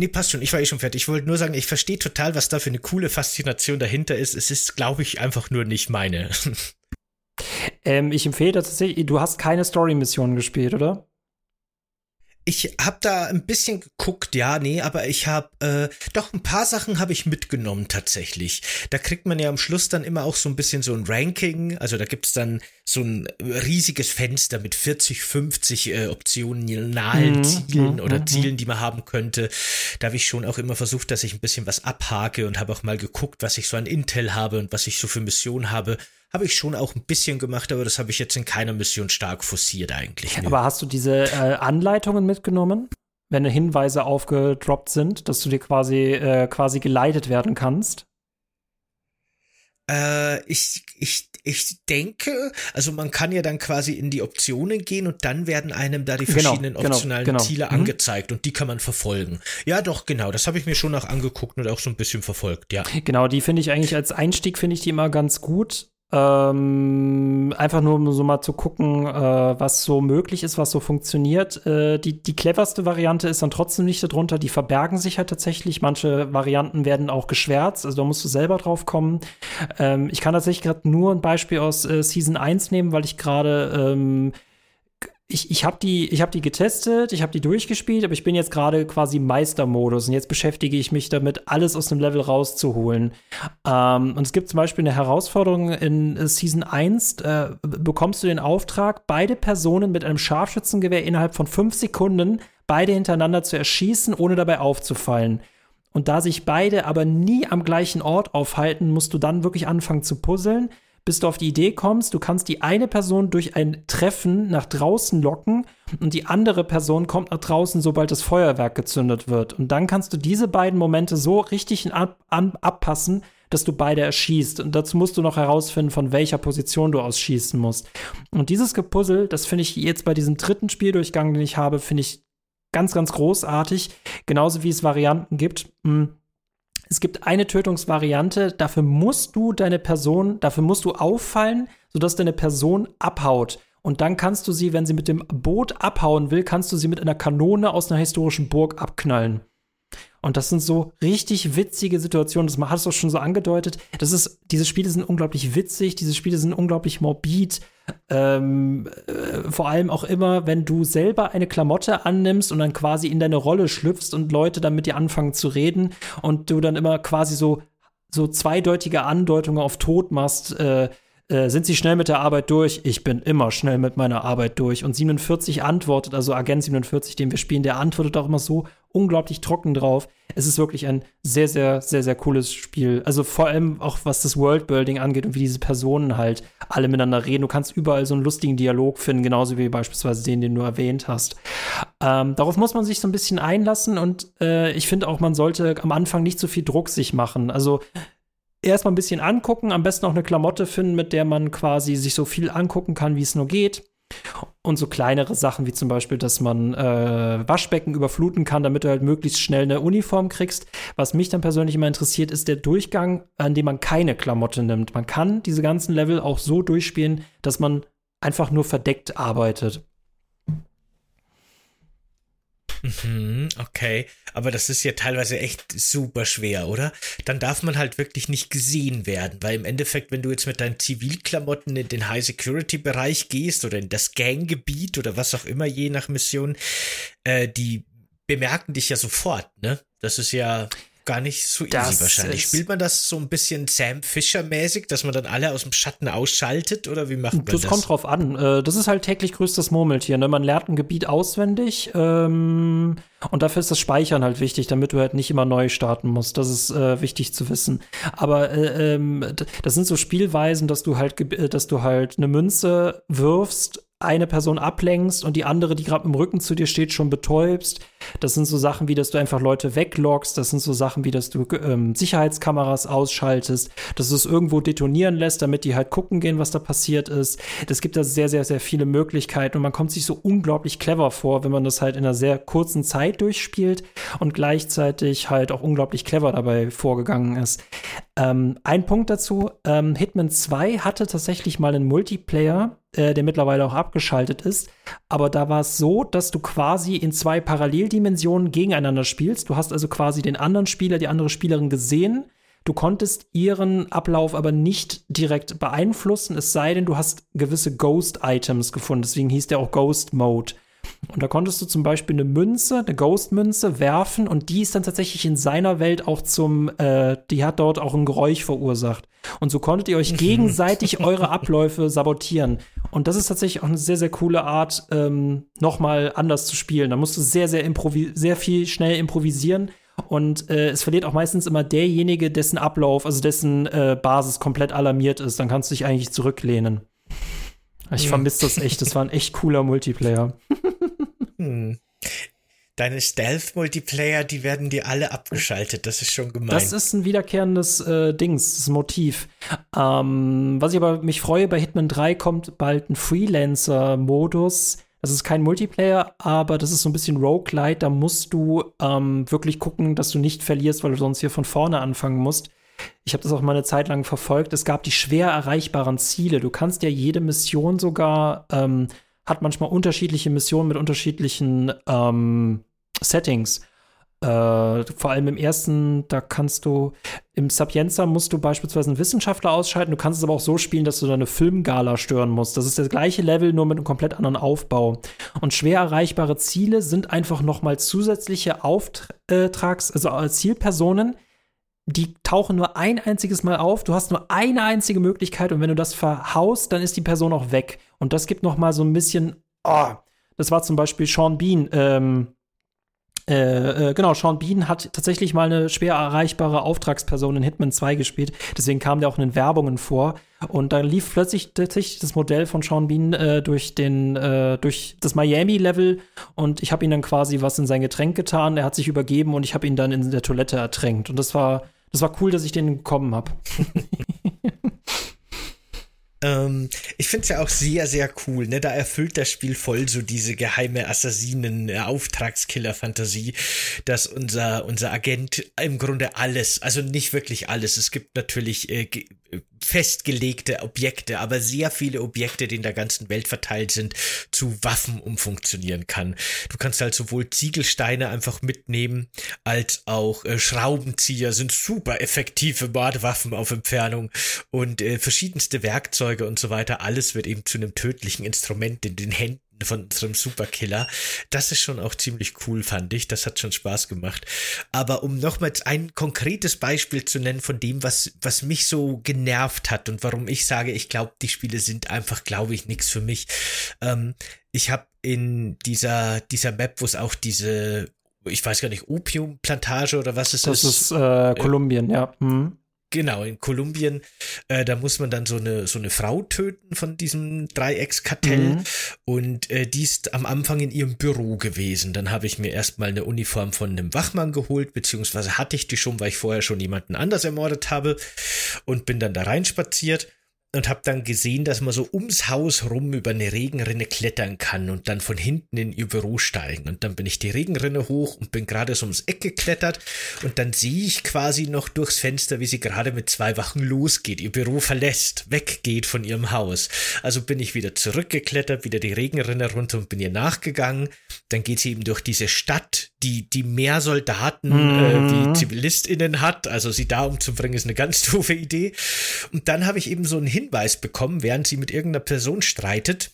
Nee, passt schon. Ich war eh schon fertig. Ich wollte nur sagen, ich verstehe total, was da für eine coole Faszination dahinter ist. Es ist, glaube ich, einfach nur nicht meine. ähm, ich empfehle tatsächlich, du hast keine Story-Missionen gespielt, oder? Ich habe da ein bisschen geguckt, ja, nee, aber ich habe äh, doch ein paar Sachen habe ich mitgenommen tatsächlich. Da kriegt man ja am Schluss dann immer auch so ein bisschen so ein Ranking, also da gibt's dann so ein riesiges Fenster mit 40, 50 äh, optionalen mhm, Zielen mhm, oder mhm. Zielen, die man haben könnte. Da habe ich schon auch immer versucht, dass ich ein bisschen was abhake und habe auch mal geguckt, was ich so an Intel habe und was ich so für Missionen habe habe ich schon auch ein bisschen gemacht, aber das habe ich jetzt in keiner Mission stark forciert eigentlich. Ja, aber hast du diese äh, Anleitungen mitgenommen? Wenn Hinweise aufgedroppt sind, dass du dir quasi, äh, quasi geleitet werden kannst? Äh, ich, ich, ich denke, also man kann ja dann quasi in die Optionen gehen und dann werden einem da die genau, verschiedenen genau, optionalen genau, Ziele mhm. angezeigt und die kann man verfolgen. Ja, doch, genau, das habe ich mir schon auch angeguckt und auch so ein bisschen verfolgt, ja. Genau, die finde ich eigentlich als Einstieg, finde ich die immer ganz gut. Ähm, einfach nur um so mal zu gucken, äh, was so möglich ist, was so funktioniert. Äh, die, die cleverste Variante ist dann trotzdem nicht darunter. Die verbergen sich halt tatsächlich. Manche Varianten werden auch geschwärzt, also da musst du selber drauf kommen. Ähm, ich kann tatsächlich gerade nur ein Beispiel aus äh, Season 1 nehmen, weil ich gerade ähm, ich, ich habe die, hab die getestet, ich habe die durchgespielt, aber ich bin jetzt gerade quasi Meistermodus und jetzt beschäftige ich mich damit, alles aus dem Level rauszuholen. Ähm, und es gibt zum Beispiel eine Herausforderung in äh, Season 1, äh, bekommst du den Auftrag, beide Personen mit einem Scharfschützengewehr innerhalb von fünf Sekunden beide hintereinander zu erschießen, ohne dabei aufzufallen. Und da sich beide aber nie am gleichen Ort aufhalten, musst du dann wirklich anfangen zu puzzeln bis du auf die Idee kommst, du kannst die eine Person durch ein Treffen nach draußen locken und die andere Person kommt nach draußen, sobald das Feuerwerk gezündet wird. Und dann kannst du diese beiden Momente so richtig ab, an, abpassen, dass du beide erschießt. Und dazu musst du noch herausfinden, von welcher Position du aus schießen musst. Und dieses Gepuzzle, das finde ich jetzt bei diesem dritten Spieldurchgang, den ich habe, finde ich ganz, ganz großartig. Genauso wie es Varianten gibt. Mh, hm, es gibt eine Tötungsvariante, dafür musst du deine Person, dafür musst du auffallen, sodass deine Person abhaut. Und dann kannst du sie, wenn sie mit dem Boot abhauen will, kannst du sie mit einer Kanone aus einer historischen Burg abknallen. Und das sind so richtig witzige Situationen. Das hast du auch schon so angedeutet. Das ist, diese Spiele sind unglaublich witzig, diese Spiele sind unglaublich morbid. Ähm, äh, vor allem auch immer, wenn du selber eine Klamotte annimmst und dann quasi in deine Rolle schlüpfst und Leute dann mit dir anfangen zu reden und du dann immer quasi so, so zweideutige Andeutungen auf Tod machst. Äh, äh, sind Sie schnell mit der Arbeit durch? Ich bin immer schnell mit meiner Arbeit durch. Und 47 antwortet, also Agent 47, den wir spielen, der antwortet auch immer so unglaublich trocken drauf. Es ist wirklich ein sehr, sehr, sehr, sehr cooles Spiel. Also vor allem auch was das Worldbuilding angeht und wie diese Personen halt alle miteinander reden. Du kannst überall so einen lustigen Dialog finden, genauso wie beispielsweise den, den du erwähnt hast. Ähm, darauf muss man sich so ein bisschen einlassen und äh, ich finde auch, man sollte am Anfang nicht so viel Druck sich machen. Also erstmal ein bisschen angucken, am besten auch eine Klamotte finden, mit der man quasi sich so viel angucken kann, wie es nur geht. Und so kleinere Sachen wie zum Beispiel, dass man äh, Waschbecken überfluten kann, damit du halt möglichst schnell eine Uniform kriegst. Was mich dann persönlich immer interessiert, ist der Durchgang, an dem man keine Klamotte nimmt. Man kann diese ganzen Level auch so durchspielen, dass man einfach nur verdeckt arbeitet. Mhm, okay, aber das ist ja teilweise echt super schwer, oder? Dann darf man halt wirklich nicht gesehen werden, weil im Endeffekt, wenn du jetzt mit deinen Zivilklamotten in den High-Security-Bereich gehst oder in das Ganggebiet oder was auch immer, je nach Mission, äh, die bemerken dich ja sofort, ne? Das ist ja gar nicht so easy das wahrscheinlich. Spielt man das so ein bisschen Sam Fisher-mäßig, dass man dann alle aus dem Schatten ausschaltet oder wie macht man das? Das kommt drauf an. Äh, das ist halt täglich größtes Murmeltier. Ne? Man lernt ein Gebiet auswendig ähm, und dafür ist das Speichern halt wichtig, damit du halt nicht immer neu starten musst. Das ist äh, wichtig zu wissen. Aber äh, ähm, das sind so Spielweisen, dass du halt, äh, dass du halt eine Münze wirfst eine Person ablenkst und die andere, die gerade im Rücken zu dir steht, schon betäubst. Das sind so Sachen wie, dass du einfach Leute weglockst. Das sind so Sachen wie, dass du ähm, Sicherheitskameras ausschaltest, dass du es irgendwo detonieren lässt, damit die halt gucken gehen, was da passiert ist. Das gibt da sehr, sehr, sehr viele Möglichkeiten und man kommt sich so unglaublich clever vor, wenn man das halt in einer sehr kurzen Zeit durchspielt und gleichzeitig halt auch unglaublich clever dabei vorgegangen ist. Ähm, ein Punkt dazu, ähm, Hitman 2 hatte tatsächlich mal einen Multiplayer, äh, der mittlerweile auch abgeschaltet ist. Aber da war es so, dass du quasi in zwei Paralleldimensionen gegeneinander spielst. Du hast also quasi den anderen Spieler, die andere Spielerin gesehen. Du konntest ihren Ablauf aber nicht direkt beeinflussen, es sei denn, du hast gewisse Ghost-Items gefunden. Deswegen hieß der auch Ghost Mode. Und da konntest du zum Beispiel eine Münze, eine Ghost-Münze werfen und die ist dann tatsächlich in seiner Welt auch zum, äh, die hat dort auch ein Geräusch verursacht. Und so konntet ihr euch gegenseitig eure Abläufe sabotieren. Und das ist tatsächlich auch eine sehr, sehr coole Art, ähm, nochmal anders zu spielen. Da musst du sehr, sehr, sehr viel schnell improvisieren Und äh, es verliert auch meistens immer derjenige, dessen Ablauf, also dessen äh, Basis komplett alarmiert ist. Dann kannst du dich eigentlich zurücklehnen. Ich vermisse das echt. Das war ein echt cooler Multiplayer. hm. Deine Stealth-Multiplayer, die werden dir alle abgeschaltet. Das ist schon gemein. Das ist ein wiederkehrendes äh, Dings, das Motiv. Ähm, was ich aber mich freue, bei Hitman 3 kommt bald ein Freelancer-Modus. Das ist kein Multiplayer, aber das ist so ein bisschen Roguelite. Da musst du ähm, wirklich gucken, dass du nicht verlierst, weil du sonst hier von vorne anfangen musst. Ich habe das auch mal eine Zeit lang verfolgt. Es gab die schwer erreichbaren Ziele. Du kannst ja jede Mission sogar, ähm, hat manchmal unterschiedliche Missionen mit unterschiedlichen ähm, Settings. Äh, vor allem im ersten, da kannst du, im Sapienza musst du beispielsweise einen Wissenschaftler ausschalten, du kannst es aber auch so spielen, dass du deine Filmgala stören musst. Das ist das gleiche Level, nur mit einem komplett anderen Aufbau. Und schwer erreichbare Ziele sind einfach nochmal zusätzliche Auftrags-, also äh, Zielpersonen, die tauchen nur ein einziges Mal auf. Du hast nur eine einzige Möglichkeit und wenn du das verhaust, dann ist die Person auch weg. Und das gibt noch mal so ein bisschen. Oh, das war zum Beispiel Sean Bean. Ähm, äh, äh, genau, Sean Bean hat tatsächlich mal eine schwer erreichbare Auftragsperson in Hitman 2 gespielt. Deswegen kam der auch in den Werbungen vor. Und dann lief plötzlich tatsächlich das Modell von Sean Bean äh, durch den, äh, durch das Miami-Level und ich habe ihn dann quasi was in sein Getränk getan. Er hat sich übergeben und ich habe ihn dann in der Toilette ertränkt. Und das war, das war cool, dass ich den bekommen habe. Ähm, ich finde es ja auch sehr, sehr cool. Ne? Da erfüllt das Spiel voll so diese geheime Assassinen-Auftragskiller-Fantasie, dass unser, unser Agent im Grunde alles, also nicht wirklich alles. Es gibt natürlich äh, festgelegte Objekte, aber sehr viele Objekte, die in der ganzen Welt verteilt sind, zu Waffen umfunktionieren kann. Du kannst halt sowohl Ziegelsteine einfach mitnehmen, als auch äh, Schraubenzieher sind super effektive Mordwaffen auf Entfernung und äh, verschiedenste Werkzeuge und so weiter. Alles wird eben zu einem tödlichen Instrument in den Händen von unserem Superkiller. Das ist schon auch ziemlich cool, fand ich. Das hat schon Spaß gemacht. Aber um nochmals ein konkretes Beispiel zu nennen von dem, was, was mich so genervt hat und warum ich sage, ich glaube, die Spiele sind einfach, glaube ich, nichts für mich. Ähm, ich habe in dieser, dieser Map, wo es auch diese ich weiß gar nicht, Opiumplantage oder was ist das? Das ist äh, Kolumbien, ja. Hm. Genau, in Kolumbien, äh, da muss man dann so eine, so eine Frau töten von diesem Dreieckskartell. Mhm. Und äh, die ist am Anfang in ihrem Büro gewesen. Dann habe ich mir erstmal eine Uniform von einem Wachmann geholt, beziehungsweise hatte ich die schon, weil ich vorher schon jemanden anders ermordet habe und bin dann da reinspaziert und habe dann gesehen, dass man so ums Haus rum über eine Regenrinne klettern kann und dann von hinten in ihr Büro steigen. Und dann bin ich die Regenrinne hoch und bin gerade so ums Eck geklettert und dann sehe ich quasi noch durchs Fenster, wie sie gerade mit zwei Wachen losgeht, ihr Büro verlässt, weggeht von ihrem Haus. Also bin ich wieder zurückgeklettert, wieder die Regenrinne runter und bin ihr nachgegangen. Dann geht sie eben durch diese Stadt, die, die mehr Soldaten mhm. äh, wie ZivilistInnen hat. Also sie da umzubringen, ist eine ganz doofe Idee. Und dann habe ich eben so einen Hinweis bekommen, während sie mit irgendeiner Person streitet,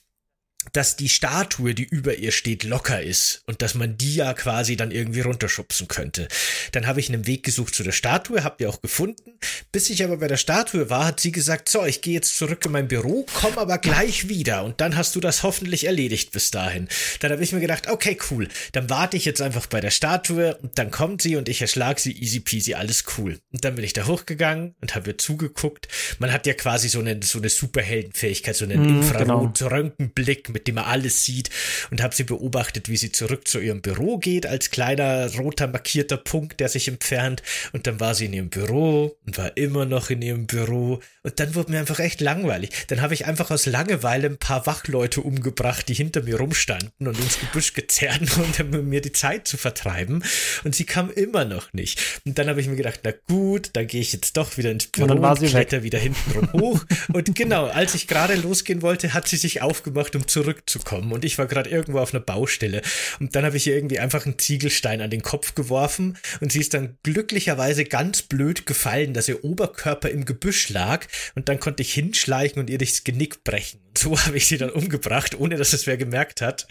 dass die Statue, die über ihr steht, locker ist und dass man die ja quasi dann irgendwie runterschubsen könnte. Dann habe ich einen Weg gesucht zu der Statue, habt ihr auch gefunden. Bis ich aber bei der Statue war, hat sie gesagt, so, ich gehe jetzt zurück in mein Büro, komm aber gleich wieder und dann hast du das hoffentlich erledigt bis dahin. Dann habe ich mir gedacht, okay, cool, dann warte ich jetzt einfach bei der Statue und dann kommt sie und ich erschlag sie easy peasy, alles cool. Und dann bin ich da hochgegangen und habe ihr zugeguckt. Man hat ja quasi so eine, so eine Superheldenfähigkeit, so einen mm, Infrarot-Röntgenblick genau mit dem er alles sieht und habe sie beobachtet, wie sie zurück zu ihrem Büro geht, als kleiner roter markierter Punkt, der sich entfernt. Und dann war sie in ihrem Büro und war immer noch in ihrem Büro. Und dann wurde mir einfach echt langweilig. Dann habe ich einfach aus Langeweile ein paar Wachleute umgebracht, die hinter mir rumstanden und ins Gebüsch gezerrt, um mir die Zeit zu vertreiben. Und sie kam immer noch nicht. Und dann habe ich mir gedacht, na gut, dann gehe ich jetzt doch wieder ins Büro und, dann war sie und kletter wieder hinten rum hoch. und genau, als ich gerade losgehen wollte, hat sie sich aufgemacht, um zurück zurückzukommen. Und ich war gerade irgendwo auf einer Baustelle. Und dann habe ich ihr irgendwie einfach einen Ziegelstein an den Kopf geworfen. Und sie ist dann glücklicherweise ganz blöd gefallen, dass ihr Oberkörper im Gebüsch lag. Und dann konnte ich hinschleichen und ihr das Genick brechen. Und so habe ich sie dann umgebracht, ohne dass es wer gemerkt hat.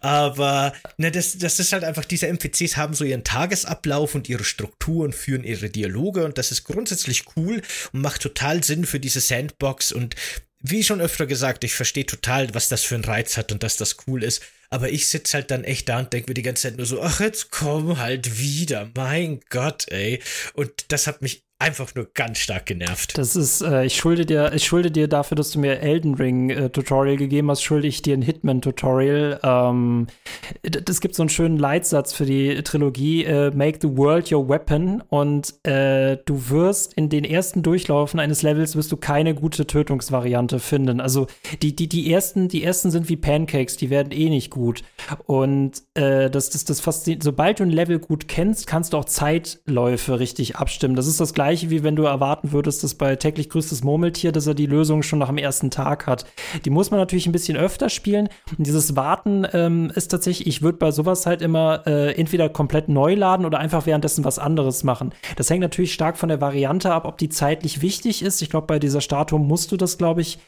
Aber ne, das, das ist halt einfach, diese NPCs haben so ihren Tagesablauf und ihre Strukturen, führen ihre Dialoge. Und das ist grundsätzlich cool und macht total Sinn für diese Sandbox. Und wie schon öfter gesagt, ich verstehe total, was das für einen Reiz hat und dass das cool ist. Aber ich sitze halt dann echt da und denke mir die ganze Zeit nur so, ach, jetzt komm halt wieder, mein Gott, ey. Und das hat mich einfach nur ganz stark genervt. Das ist, äh, ich schulde dir, ich schulde dir dafür, dass du mir Elden Ring äh, Tutorial gegeben hast, schulde ich dir ein Hitman Tutorial. Ähm, das gibt so einen schönen Leitsatz für die Trilogie: äh, Make the world your weapon. Und äh, du wirst in den ersten Durchlaufen eines Levels wirst du keine gute Tötungsvariante finden. Also die, die, die ersten, die ersten sind wie Pancakes, die werden eh nicht gut. Und äh, das, das, das fasziniert. Sobald du ein Level gut kennst, kannst du auch Zeitläufe richtig abstimmen. Das ist das gleiche gleiche, wie wenn du erwarten würdest, dass bei täglich grüßtes Murmeltier, dass er die Lösung schon nach dem ersten Tag hat. Die muss man natürlich ein bisschen öfter spielen. Und dieses Warten ähm, ist tatsächlich, ich würde bei sowas halt immer äh, entweder komplett neu laden oder einfach währenddessen was anderes machen. Das hängt natürlich stark von der Variante ab, ob die zeitlich wichtig ist. Ich glaube, bei dieser Statue musst du das, glaube ich,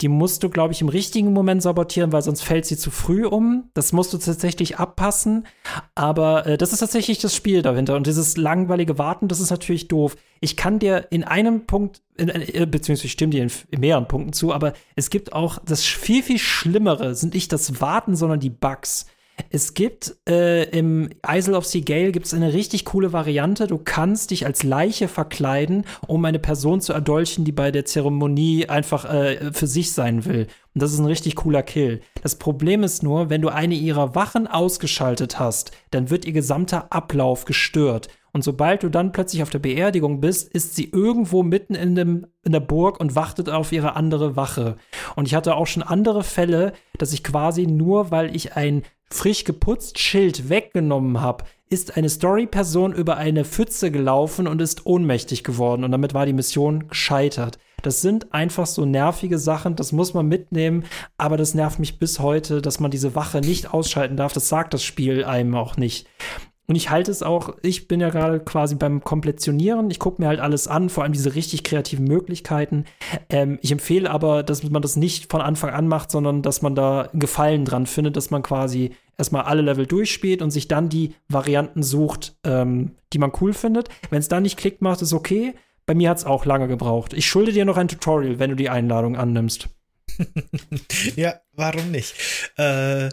die musst du, glaube ich, im richtigen Moment sabotieren, weil sonst fällt sie zu früh um. Das musst du tatsächlich abpassen. Aber äh, das ist tatsächlich das Spiel dahinter. Und dieses langweilige Warten, das ist natürlich doof ich kann dir in einem Punkt, in, äh, beziehungsweise ich stimme dir in, in, mehreren Punkten zu, aber es gibt auch das viel, viel Schlimmere, sind nicht das Warten, sondern die Bugs. Es gibt äh, im Isle of Sea Gale gibt es eine richtig coole Variante. Du kannst dich als Leiche verkleiden, um eine Person zu erdolchen, die bei der Zeremonie einfach äh, für sich sein will. Und das ist ein richtig cooler Kill. Das Problem ist nur, wenn du eine ihrer Wachen ausgeschaltet hast, dann wird ihr gesamter Ablauf gestört. Und sobald du dann plötzlich auf der Beerdigung bist, ist sie irgendwo mitten in, dem, in der Burg und wartet auf ihre andere Wache. Und ich hatte auch schon andere Fälle, dass ich quasi nur, weil ich ein frisch geputzt Schild weggenommen habe, ist eine Story-Person über eine Pfütze gelaufen und ist ohnmächtig geworden. Und damit war die Mission gescheitert. Das sind einfach so nervige Sachen, das muss man mitnehmen, aber das nervt mich bis heute, dass man diese Wache nicht ausschalten darf. Das sagt das Spiel einem auch nicht. Und ich halte es auch, ich bin ja gerade quasi beim Komplettionieren. Ich gucke mir halt alles an, vor allem diese richtig kreativen Möglichkeiten. Ähm, ich empfehle aber, dass man das nicht von Anfang an macht, sondern dass man da Gefallen dran findet, dass man quasi erstmal alle Level durchspielt und sich dann die Varianten sucht, ähm, die man cool findet. Wenn es dann nicht klickt macht, ist okay. Bei mir hat es auch lange gebraucht. Ich schulde dir noch ein Tutorial, wenn du die Einladung annimmst. ja, warum nicht? Äh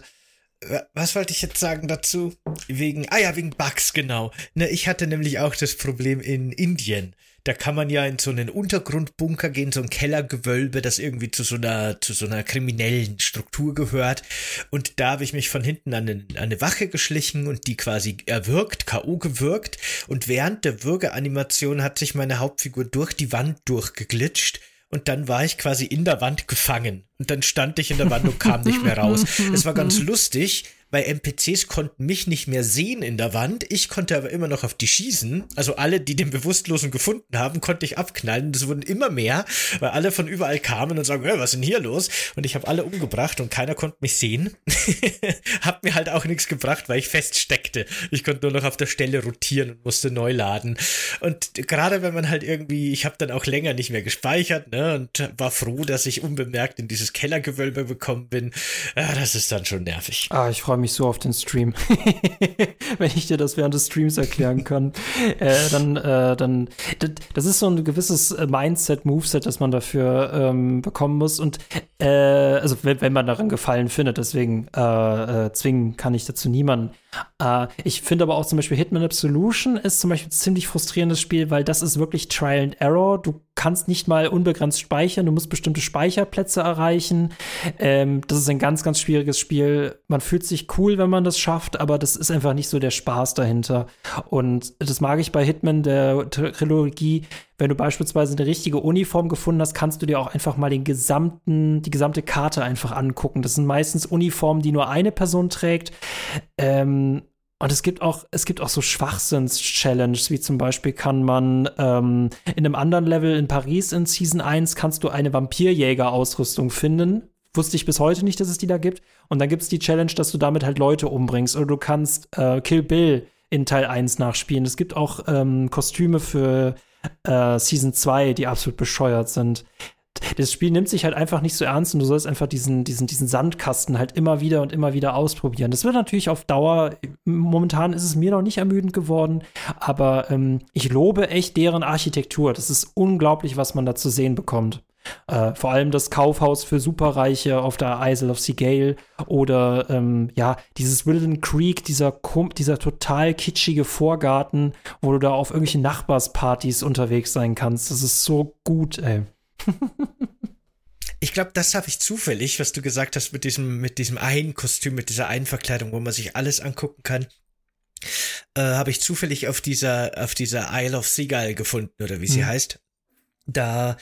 was wollte ich jetzt sagen dazu? Wegen, ah ja, wegen Bugs, genau. Ne, ich hatte nämlich auch das Problem in Indien. Da kann man ja in so einen Untergrundbunker gehen, so ein Kellergewölbe, das irgendwie zu so einer, zu so einer kriminellen Struktur gehört. Und da habe ich mich von hinten an eine, an eine Wache geschlichen und die quasi erwürgt, K.O. gewürgt. Und während der Würgeanimation hat sich meine Hauptfigur durch die Wand durchgeglitscht und dann war ich quasi in der Wand gefangen. Und dann stand ich in der Wand und kam nicht mehr raus. Es war ganz lustig, weil NPCs konnten mich nicht mehr sehen in der Wand. Ich konnte aber immer noch auf die schießen. Also alle, die den Bewusstlosen gefunden haben, konnte ich abknallen. Das wurden immer mehr, weil alle von überall kamen und sagen, hey, was ist denn hier los? Und ich habe alle umgebracht und keiner konnte mich sehen. Hab mir halt auch nichts gebracht, weil ich feststeckte. Ich konnte nur noch auf der Stelle rotieren und musste neu laden. Und gerade wenn man halt irgendwie, ich habe dann auch länger nicht mehr gespeichert, ne, und war froh, dass ich unbemerkt in dieses Kellergewölbe gekommen bin. Ja, das ist dann schon nervig. Ah, ich freue mich mich so auf den Stream. Wenn ich dir das während des Streams erklären kann. äh, dann, äh, dann, das ist so ein gewisses äh, Mindset, Moveset, das man dafür ähm, bekommen muss. Und äh, also wenn, wenn, man daran Gefallen findet, deswegen äh, äh, zwingen kann ich dazu niemanden. Äh, ich finde aber auch zum Beispiel Hitman Absolution ist zum Beispiel ein ziemlich frustrierendes Spiel, weil das ist wirklich Trial and Error. Du kannst nicht mal unbegrenzt speichern, du musst bestimmte Speicherplätze erreichen. Ähm, das ist ein ganz, ganz schwieriges Spiel. Man fühlt sich cool, wenn man das schafft, aber das ist einfach nicht so der Spaß dahinter. Und das mag ich bei Hitman, der Trilogie. Wenn du beispielsweise eine richtige Uniform gefunden hast, kannst du dir auch einfach mal den gesamten, die gesamte Karte einfach angucken. Das sind meistens Uniformen, die nur eine Person trägt. Ähm, und es gibt auch, es gibt auch so Schwachsinns-Challenges, wie zum Beispiel kann man ähm, in einem anderen Level in Paris in Season 1 kannst du eine Vampirjäger-Ausrüstung finden. Wusste ich bis heute nicht, dass es die da gibt. Und dann gibt es die Challenge, dass du damit halt Leute umbringst. Oder du kannst äh, Kill Bill in Teil 1 nachspielen. Es gibt auch ähm, Kostüme für äh, Season 2, die absolut bescheuert sind das Spiel nimmt sich halt einfach nicht so ernst und du sollst einfach diesen, diesen, diesen Sandkasten halt immer wieder und immer wieder ausprobieren. Das wird natürlich auf Dauer, momentan ist es mir noch nicht ermüdend geworden, aber ähm, ich lobe echt deren Architektur. Das ist unglaublich, was man da zu sehen bekommt. Äh, vor allem das Kaufhaus für Superreiche auf der Isle of Seagale oder ähm, ja, dieses Wilden Creek, dieser, dieser total kitschige Vorgarten, wo du da auf irgendwelchen Nachbarspartys unterwegs sein kannst. Das ist so gut, ey. Ich glaube, das habe ich zufällig, was du gesagt hast mit diesem, mit diesem einen Kostüm, mit dieser einen Verkleidung, wo man sich alles angucken kann. Äh, habe ich zufällig auf dieser, auf dieser Isle of Seagull gefunden, oder wie sie mhm. heißt. Da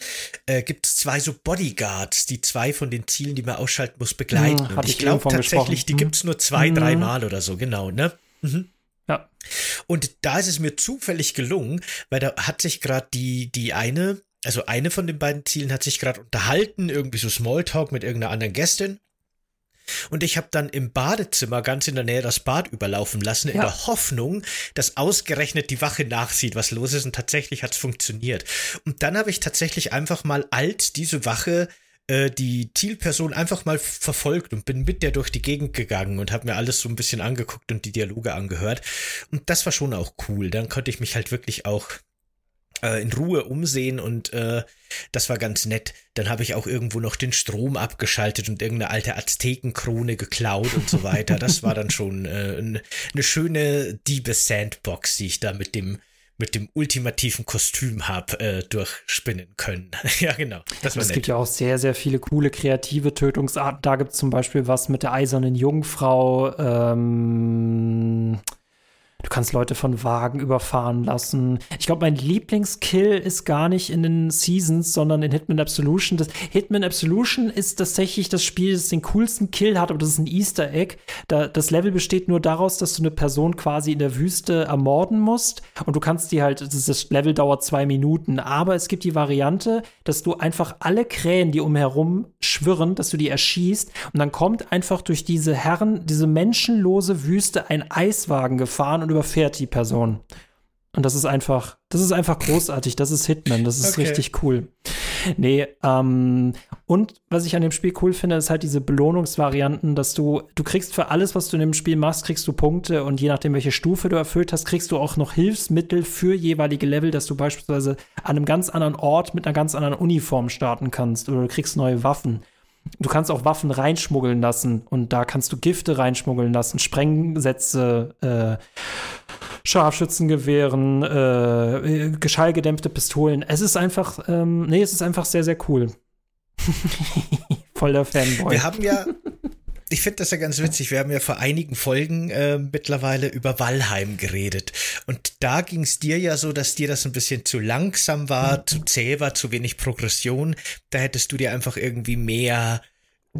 äh, gibt es zwei so Bodyguards, die zwei von den Zielen, die man ausschalten muss, begleiten. Mhm, und ich, ich glaube tatsächlich, die mhm. gibt's nur zwei, mhm. drei Mal oder so, genau, ne? Mhm. Ja. Und da ist es mir zufällig gelungen, weil da hat sich gerade die, die eine, also eine von den beiden Zielen hat sich gerade unterhalten, irgendwie so Smalltalk mit irgendeiner anderen Gästin. Und ich habe dann im Badezimmer ganz in der Nähe das Bad überlaufen lassen, ja. in der Hoffnung, dass ausgerechnet die Wache nachsieht, was los ist. Und tatsächlich hat's funktioniert. Und dann habe ich tatsächlich einfach mal alt diese Wache äh, die Zielperson einfach mal verfolgt und bin mit der durch die Gegend gegangen und habe mir alles so ein bisschen angeguckt und die Dialoge angehört. Und das war schon auch cool. Dann konnte ich mich halt wirklich auch äh, in Ruhe umsehen und äh, das war ganz nett. Dann habe ich auch irgendwo noch den Strom abgeschaltet und irgendeine alte Aztekenkrone geklaut und so weiter. Das war dann schon äh, eine schöne Diebe-Sandbox, die ich da mit dem mit dem ultimativen Kostüm habe äh, durchspinnen können. ja, genau. Das es gibt ja auch sehr, sehr viele coole kreative Tötungsarten. Da gibt es zum Beispiel was mit der eisernen Jungfrau. Ähm Du kannst Leute von Wagen überfahren lassen. Ich glaube, mein Lieblingskill ist gar nicht in den Seasons, sondern in Hitman Absolution. Das Hitman Absolution ist tatsächlich das Spiel, das den coolsten Kill hat, aber das ist ein Easter Egg. Da, das Level besteht nur daraus, dass du eine Person quasi in der Wüste ermorden musst und du kannst die halt, das Level dauert zwei Minuten, aber es gibt die Variante, dass du einfach alle Krähen, die umherum schwirren, dass du die erschießt und dann kommt einfach durch diese Herren, diese menschenlose Wüste ein Eiswagen gefahren und überfährt die Person. Und das ist einfach, das ist einfach großartig. Das ist Hitman. Das ist okay. richtig cool. Nee, ähm, und was ich an dem Spiel cool finde, ist halt diese Belohnungsvarianten, dass du, du kriegst für alles, was du in dem Spiel machst, kriegst du Punkte und je nachdem, welche Stufe du erfüllt hast, kriegst du auch noch Hilfsmittel für jeweilige Level, dass du beispielsweise an einem ganz anderen Ort mit einer ganz anderen Uniform starten kannst oder du kriegst neue Waffen. Du kannst auch Waffen reinschmuggeln lassen und da kannst du Gifte reinschmuggeln lassen, Sprengsätze, äh, Scharfschützengewehren, äh, geschallgedämpfte Pistolen. Es ist einfach, ähm, nee, es ist einfach sehr, sehr cool. Voll der Fanboy. Wir haben ja, ich finde das ja ganz witzig. Wir haben ja vor einigen Folgen äh, mittlerweile über Valheim geredet. Und da ging es dir ja so, dass dir das ein bisschen zu langsam war, mhm. zu zäh war, zu wenig Progression. Da hättest du dir einfach irgendwie mehr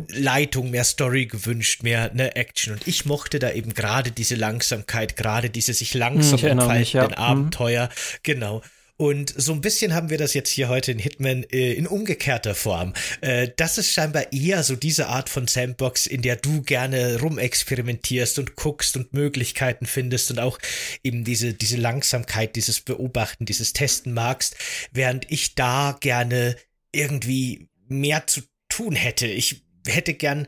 Leitung, mehr Story gewünscht, mehr ne, Action. Und ich mochte da eben gerade diese Langsamkeit, gerade diese sich langsam entfaltenden ja. Abenteuer. Mhm. Genau. Und so ein bisschen haben wir das jetzt hier heute in Hitman äh, in umgekehrter Form. Äh, das ist scheinbar eher so diese Art von Sandbox, in der du gerne rumexperimentierst und guckst und Möglichkeiten findest und auch eben diese, diese Langsamkeit, dieses Beobachten, dieses Testen magst, während ich da gerne irgendwie mehr zu tun hätte. Ich hätte gern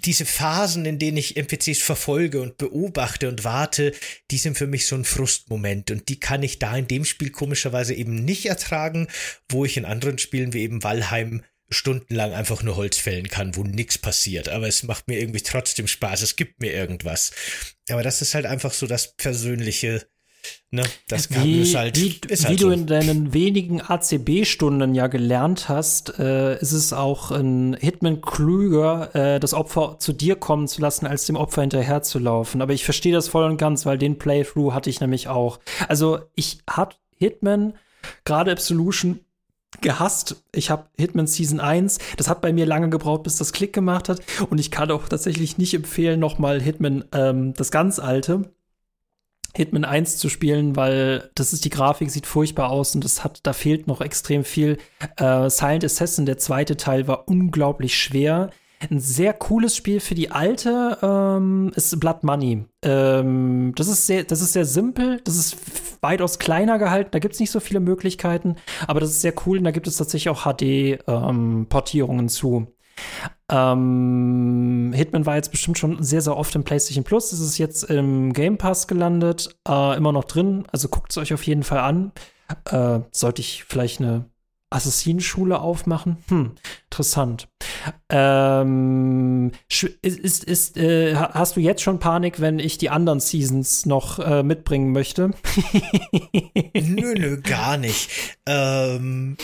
diese Phasen, in denen ich NPCs verfolge und beobachte und warte, die sind für mich so ein Frustmoment und die kann ich da in dem Spiel komischerweise eben nicht ertragen, wo ich in anderen Spielen wie eben Valheim stundenlang einfach nur Holz fällen kann, wo nichts passiert. Aber es macht mir irgendwie trotzdem Spaß. Es gibt mir irgendwas. Aber das ist halt einfach so das persönliche Ne, das wie, ist halt, wie, ist halt wie so. du in deinen wenigen ACB-Stunden ja gelernt hast, äh, ist es auch ein Hitman klüger, äh, das Opfer zu dir kommen zu lassen, als dem Opfer hinterherzulaufen. Aber ich verstehe das voll und ganz, weil den Playthrough hatte ich nämlich auch. Also ich hab Hitman, gerade Absolution, gehasst. Ich habe Hitman Season 1, das hat bei mir lange gebraucht, bis das Klick gemacht hat. Und ich kann auch tatsächlich nicht empfehlen, nochmal Hitman, ähm, das ganz alte Hitman 1 zu spielen, weil das ist die Grafik, sieht furchtbar aus und das hat, da fehlt noch extrem viel. Äh, Silent Assassin, der zweite Teil, war unglaublich schwer. Ein sehr cooles Spiel für die alte ähm, ist Blood Money. Ähm, das, ist sehr, das ist sehr simpel, das ist weitaus kleiner gehalten, da gibt es nicht so viele Möglichkeiten, aber das ist sehr cool und da gibt es tatsächlich auch HD-Portierungen ähm, zu. Ähm, Hitman war jetzt bestimmt schon sehr, sehr oft im PlayStation Plus. Es ist jetzt im Game Pass gelandet, äh, immer noch drin. Also guckt es euch auf jeden Fall an. Äh, sollte ich vielleicht eine Assassinenschule aufmachen? Hm, interessant. Ähm, ist, ist, äh, hast du jetzt schon Panik, wenn ich die anderen Seasons noch äh, mitbringen möchte? nö, nö, gar nicht. Ähm,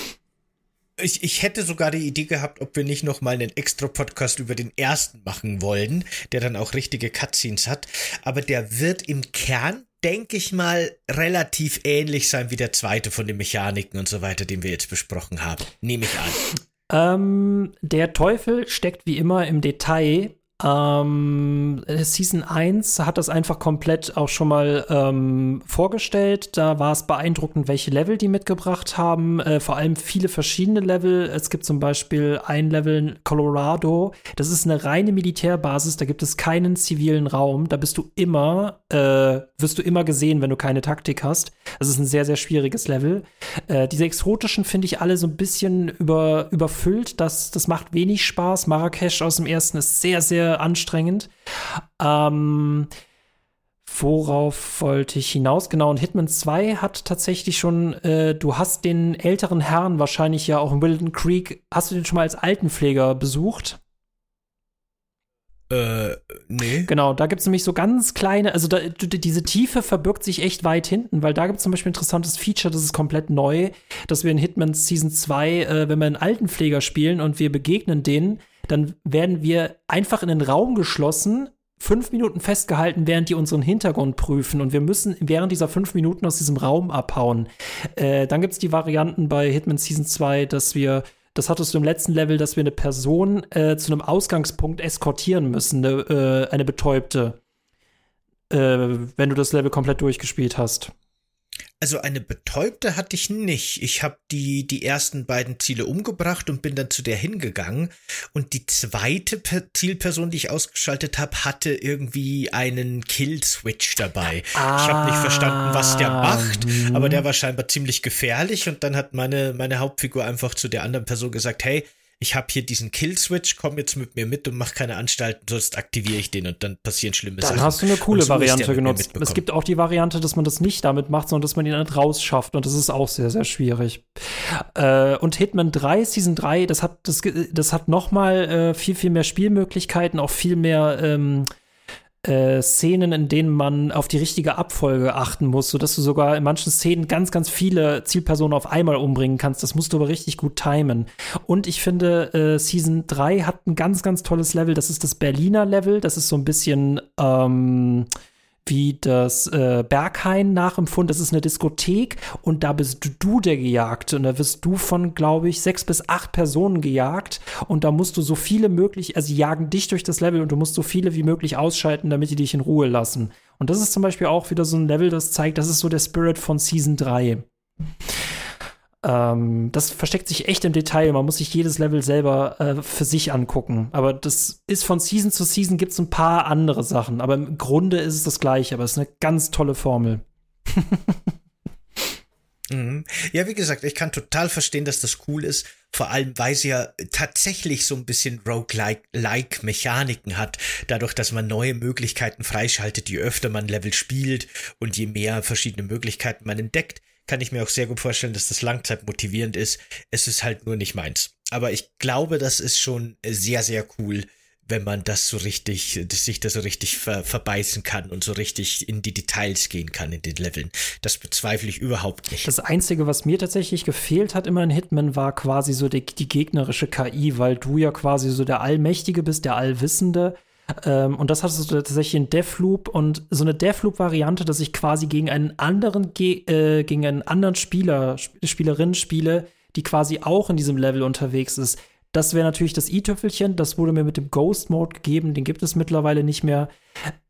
ich, ich hätte sogar die Idee gehabt, ob wir nicht noch mal einen extra Podcast über den ersten machen wollen, der dann auch richtige Cutscenes hat. Aber der wird im Kern, denke ich mal, relativ ähnlich sein wie der zweite von den Mechaniken und so weiter, den wir jetzt besprochen haben. Nehme ich an. Ähm, der Teufel steckt wie immer im Detail ähm, Season 1 hat das einfach komplett auch schon mal ähm, vorgestellt. Da war es beeindruckend, welche Level die mitgebracht haben. Äh, vor allem viele verschiedene Level. Es gibt zum Beispiel ein Level in Colorado. Das ist eine reine Militärbasis. Da gibt es keinen zivilen Raum. Da bist du immer, äh, wirst du immer gesehen, wenn du keine Taktik hast. Das ist ein sehr, sehr schwieriges Level. Äh, diese exotischen finde ich alle so ein bisschen über, überfüllt. Das, das macht wenig Spaß. Marrakesch aus dem ersten ist sehr, sehr anstrengend. Ähm, worauf wollte ich hinaus? Genau, und Hitman 2 hat tatsächlich schon, äh, du hast den älteren Herrn wahrscheinlich ja auch in Wilden Creek, hast du den schon mal als Altenpfleger besucht? Äh, nee. Genau, da gibt es nämlich so ganz kleine, also da, diese Tiefe verbirgt sich echt weit hinten, weil da gibt es zum Beispiel ein interessantes Feature, das ist komplett neu, dass wir in Hitman Season 2, äh, wenn wir einen Altenpfleger spielen und wir begegnen denen, dann werden wir einfach in den Raum geschlossen, fünf Minuten festgehalten, während die unseren Hintergrund prüfen und wir müssen während dieser fünf Minuten aus diesem Raum abhauen. Äh, dann gibt es die Varianten bei Hitman Season 2, dass wir das hattest du im letzten Level, dass wir eine Person äh, zu einem Ausgangspunkt eskortieren müssen, eine, äh, eine Betäubte, äh, wenn du das Level komplett durchgespielt hast. Also eine Betäubte hatte ich nicht. Ich habe die, die ersten beiden Ziele umgebracht und bin dann zu der hingegangen. Und die zweite per Zielperson, die ich ausgeschaltet habe, hatte irgendwie einen Kill-Switch dabei. Ah, ich habe nicht verstanden, was der macht, mh. aber der war scheinbar ziemlich gefährlich. Und dann hat meine, meine Hauptfigur einfach zu der anderen Person gesagt, hey, ich habe hier diesen Kill-Switch, komm jetzt mit mir mit und mach keine Anstalten, sonst aktiviere ich den und dann passieren schlimme dann Sachen. Dann hast du eine coole so Variante genutzt. Es gibt auch die Variante, dass man das nicht damit macht, sondern dass man ihn dann rausschafft und das ist auch sehr, sehr schwierig. Äh, und Hitman 3, Season 3, das hat, das, das hat noch mal äh, viel, viel mehr Spielmöglichkeiten, auch viel mehr ähm, äh, Szenen, in denen man auf die richtige Abfolge achten muss, sodass du sogar in manchen Szenen ganz, ganz viele Zielpersonen auf einmal umbringen kannst. Das musst du aber richtig gut timen. Und ich finde, äh, Season 3 hat ein ganz, ganz tolles Level. Das ist das Berliner Level. Das ist so ein bisschen ähm, wie das äh, Berghain nachempfunden. Das ist eine Diskothek und da bist du der Gejagte und da wirst du von, glaube ich, sechs bis acht Personen gejagt und da musst du so viele möglich, also jagen dich durch das Level und du musst so viele wie möglich ausschalten, damit die dich in Ruhe lassen. Und das ist zum Beispiel auch wieder so ein Level, das zeigt, das ist so der Spirit von Season 3. Ähm, das versteckt sich echt im Detail. Man muss sich jedes Level selber äh, für sich angucken. Aber das ist von Season zu Season gibt es ein paar andere Sachen. Aber im Grunde ist es das gleiche. Aber es ist eine ganz tolle Formel. Mhm. Ja, wie gesagt, ich kann total verstehen, dass das cool ist, vor allem weil sie ja tatsächlich so ein bisschen Roguelike Mechaniken hat, dadurch, dass man neue Möglichkeiten freischaltet, je öfter man Level spielt und je mehr verschiedene Möglichkeiten man entdeckt, kann ich mir auch sehr gut vorstellen, dass das langzeitmotivierend ist. Es ist halt nur nicht meins. Aber ich glaube, das ist schon sehr, sehr cool, wenn man das so richtig, dass sich da so richtig ver verbeißen kann und so richtig in die Details gehen kann in den Leveln. Das bezweifle ich überhaupt nicht. Das Einzige, was mir tatsächlich gefehlt hat immer in Hitman, war quasi so die, die gegnerische KI, weil du ja quasi so der Allmächtige bist, der Allwissende. Ähm, und das hattest du tatsächlich in Deathloop und so eine Deathloop-Variante, dass ich quasi gegen einen anderen, äh, gegen einen anderen Spieler, Spielerin spiele, die quasi auch in diesem Level unterwegs ist. Das wäre natürlich das i-Tüpfelchen. Das wurde mir mit dem Ghost Mode gegeben. Den gibt es mittlerweile nicht mehr.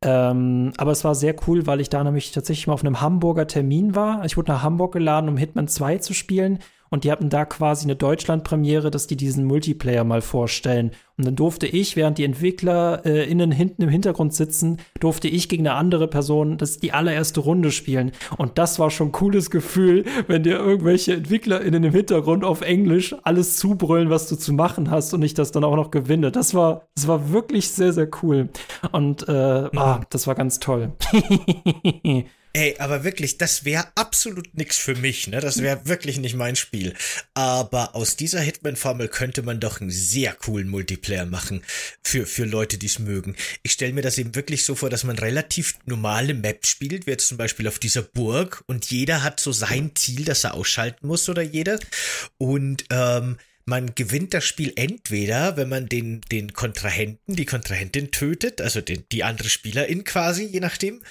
Ähm, aber es war sehr cool, weil ich da nämlich tatsächlich mal auf einem Hamburger Termin war. Ich wurde nach Hamburg geladen, um Hitman 2 zu spielen. Und die hatten da quasi eine Deutschland-Premiere, dass die diesen Multiplayer mal vorstellen. Und dann durfte ich, während die Entwickler äh, innen hinten im Hintergrund sitzen, durfte ich gegen eine andere Person das die allererste Runde spielen. Und das war schon ein cooles Gefühl, wenn dir irgendwelche EntwicklerInnen im Hintergrund auf Englisch alles zubrüllen, was du zu machen hast und ich das dann auch noch gewinne. Das war, das war wirklich sehr, sehr cool. Und äh, ah, das war ganz toll. Ey, aber wirklich, das wäre absolut nix für mich, ne? Das wäre wirklich nicht mein Spiel. Aber aus dieser Hitman-Formel könnte man doch einen sehr coolen Multiplayer machen für, für Leute, die es mögen. Ich stelle mir das eben wirklich so vor, dass man relativ normale Maps spielt, wie jetzt zum Beispiel auf dieser Burg und jeder hat so sein Ziel, das er ausschalten muss oder jeder. Und ähm, man gewinnt das Spiel entweder, wenn man den, den Kontrahenten, die Kontrahentin tötet, also den, die andere Spielerin quasi, je nachdem,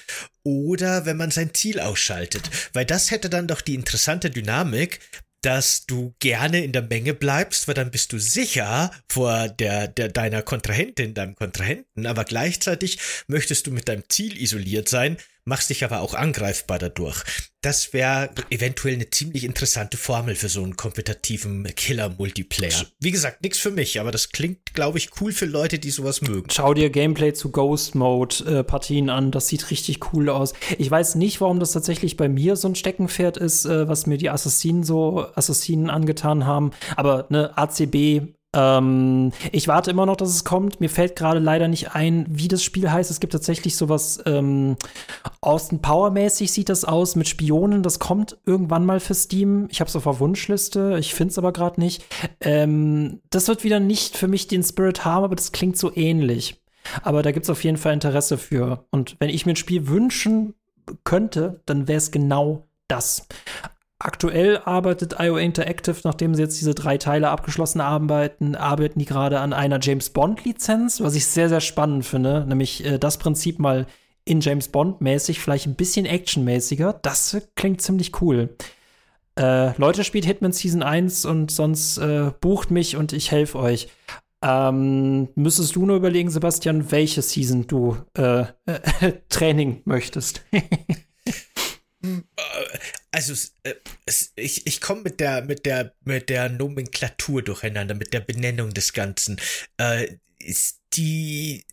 oder wenn man sein Ziel ausschaltet. Weil das hätte dann doch die interessante Dynamik, dass du gerne in der Menge bleibst, weil dann bist du sicher vor der, der deiner Kontrahentin, deinem Kontrahenten, aber gleichzeitig möchtest du mit deinem Ziel isoliert sein, machst dich aber auch angreifbar dadurch. Das wäre eventuell eine ziemlich interessante Formel für so einen kompetitiven Killer-Multiplayer. Wie gesagt, nichts für mich, aber das klingt, glaube ich, cool für Leute, die sowas mögen. Schau dir Gameplay zu Ghost Mode äh, Partien an, das sieht richtig cool aus. Ich weiß nicht, warum das tatsächlich bei mir so ein Steckenpferd ist, äh, was mir die Assassinen so Assassinen angetan haben, aber ne ACB ähm, ich warte immer noch, dass es kommt. Mir fällt gerade leider nicht ein, wie das Spiel heißt. Es gibt tatsächlich sowas ähm, Austin Power mäßig sieht das aus mit Spionen. Das kommt irgendwann mal für Steam. Ich habe es auf der Wunschliste. Ich finde es aber gerade nicht. Ähm, das wird wieder nicht für mich den Spirit haben, aber das klingt so ähnlich. Aber da gibt es auf jeden Fall Interesse für. Und wenn ich mir ein Spiel wünschen könnte, dann wäre es genau das. Aktuell arbeitet IO Interactive, nachdem sie jetzt diese drei Teile abgeschlossen arbeiten, arbeiten die gerade an einer James Bond Lizenz, was ich sehr, sehr spannend finde, nämlich äh, das Prinzip mal in James Bond mäßig, vielleicht ein bisschen actionmäßiger. Das klingt ziemlich cool. Äh, Leute, spielt Hitman Season 1 und sonst äh, bucht mich und ich helfe euch. Ähm, müsstest du nur überlegen, Sebastian, welche Season du äh, Training möchtest? also äh, ich, ich komme mit der, mit der, mit der Nomenklatur durcheinander, mit der Benennung des Ganzen. Äh, ist die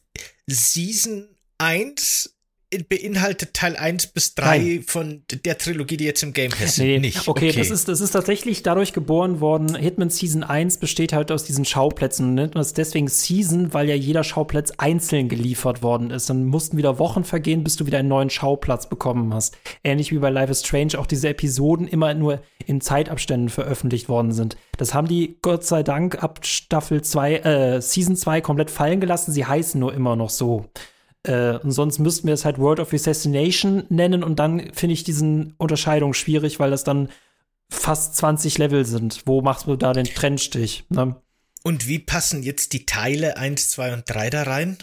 Season 1 beinhaltet Teil 1 bis 3 Nein. von der Trilogie, die jetzt im Game Pass nee, nicht. Okay, okay, Das, ist, das ist tatsächlich dadurch geboren worden. Hitman Season 1 besteht halt aus diesen Schauplätzen. Und nennt man es deswegen Season, weil ja jeder Schauplatz einzeln geliefert worden ist. Dann mussten wieder Wochen vergehen, bis du wieder einen neuen Schauplatz bekommen hast. Ähnlich wie bei Life is Strange auch diese Episoden immer nur in Zeitabständen veröffentlicht worden sind. Das haben die Gott sei Dank ab Staffel 2, äh, Season 2 komplett fallen gelassen. Sie heißen nur immer noch so. Äh, und sonst müssten wir es halt World of Assassination nennen und dann finde ich diesen Unterscheidung schwierig, weil das dann fast 20 Level sind. Wo machst du da den Trennstich? Ne? Und wie passen jetzt die Teile 1, 2 und 3 da rein?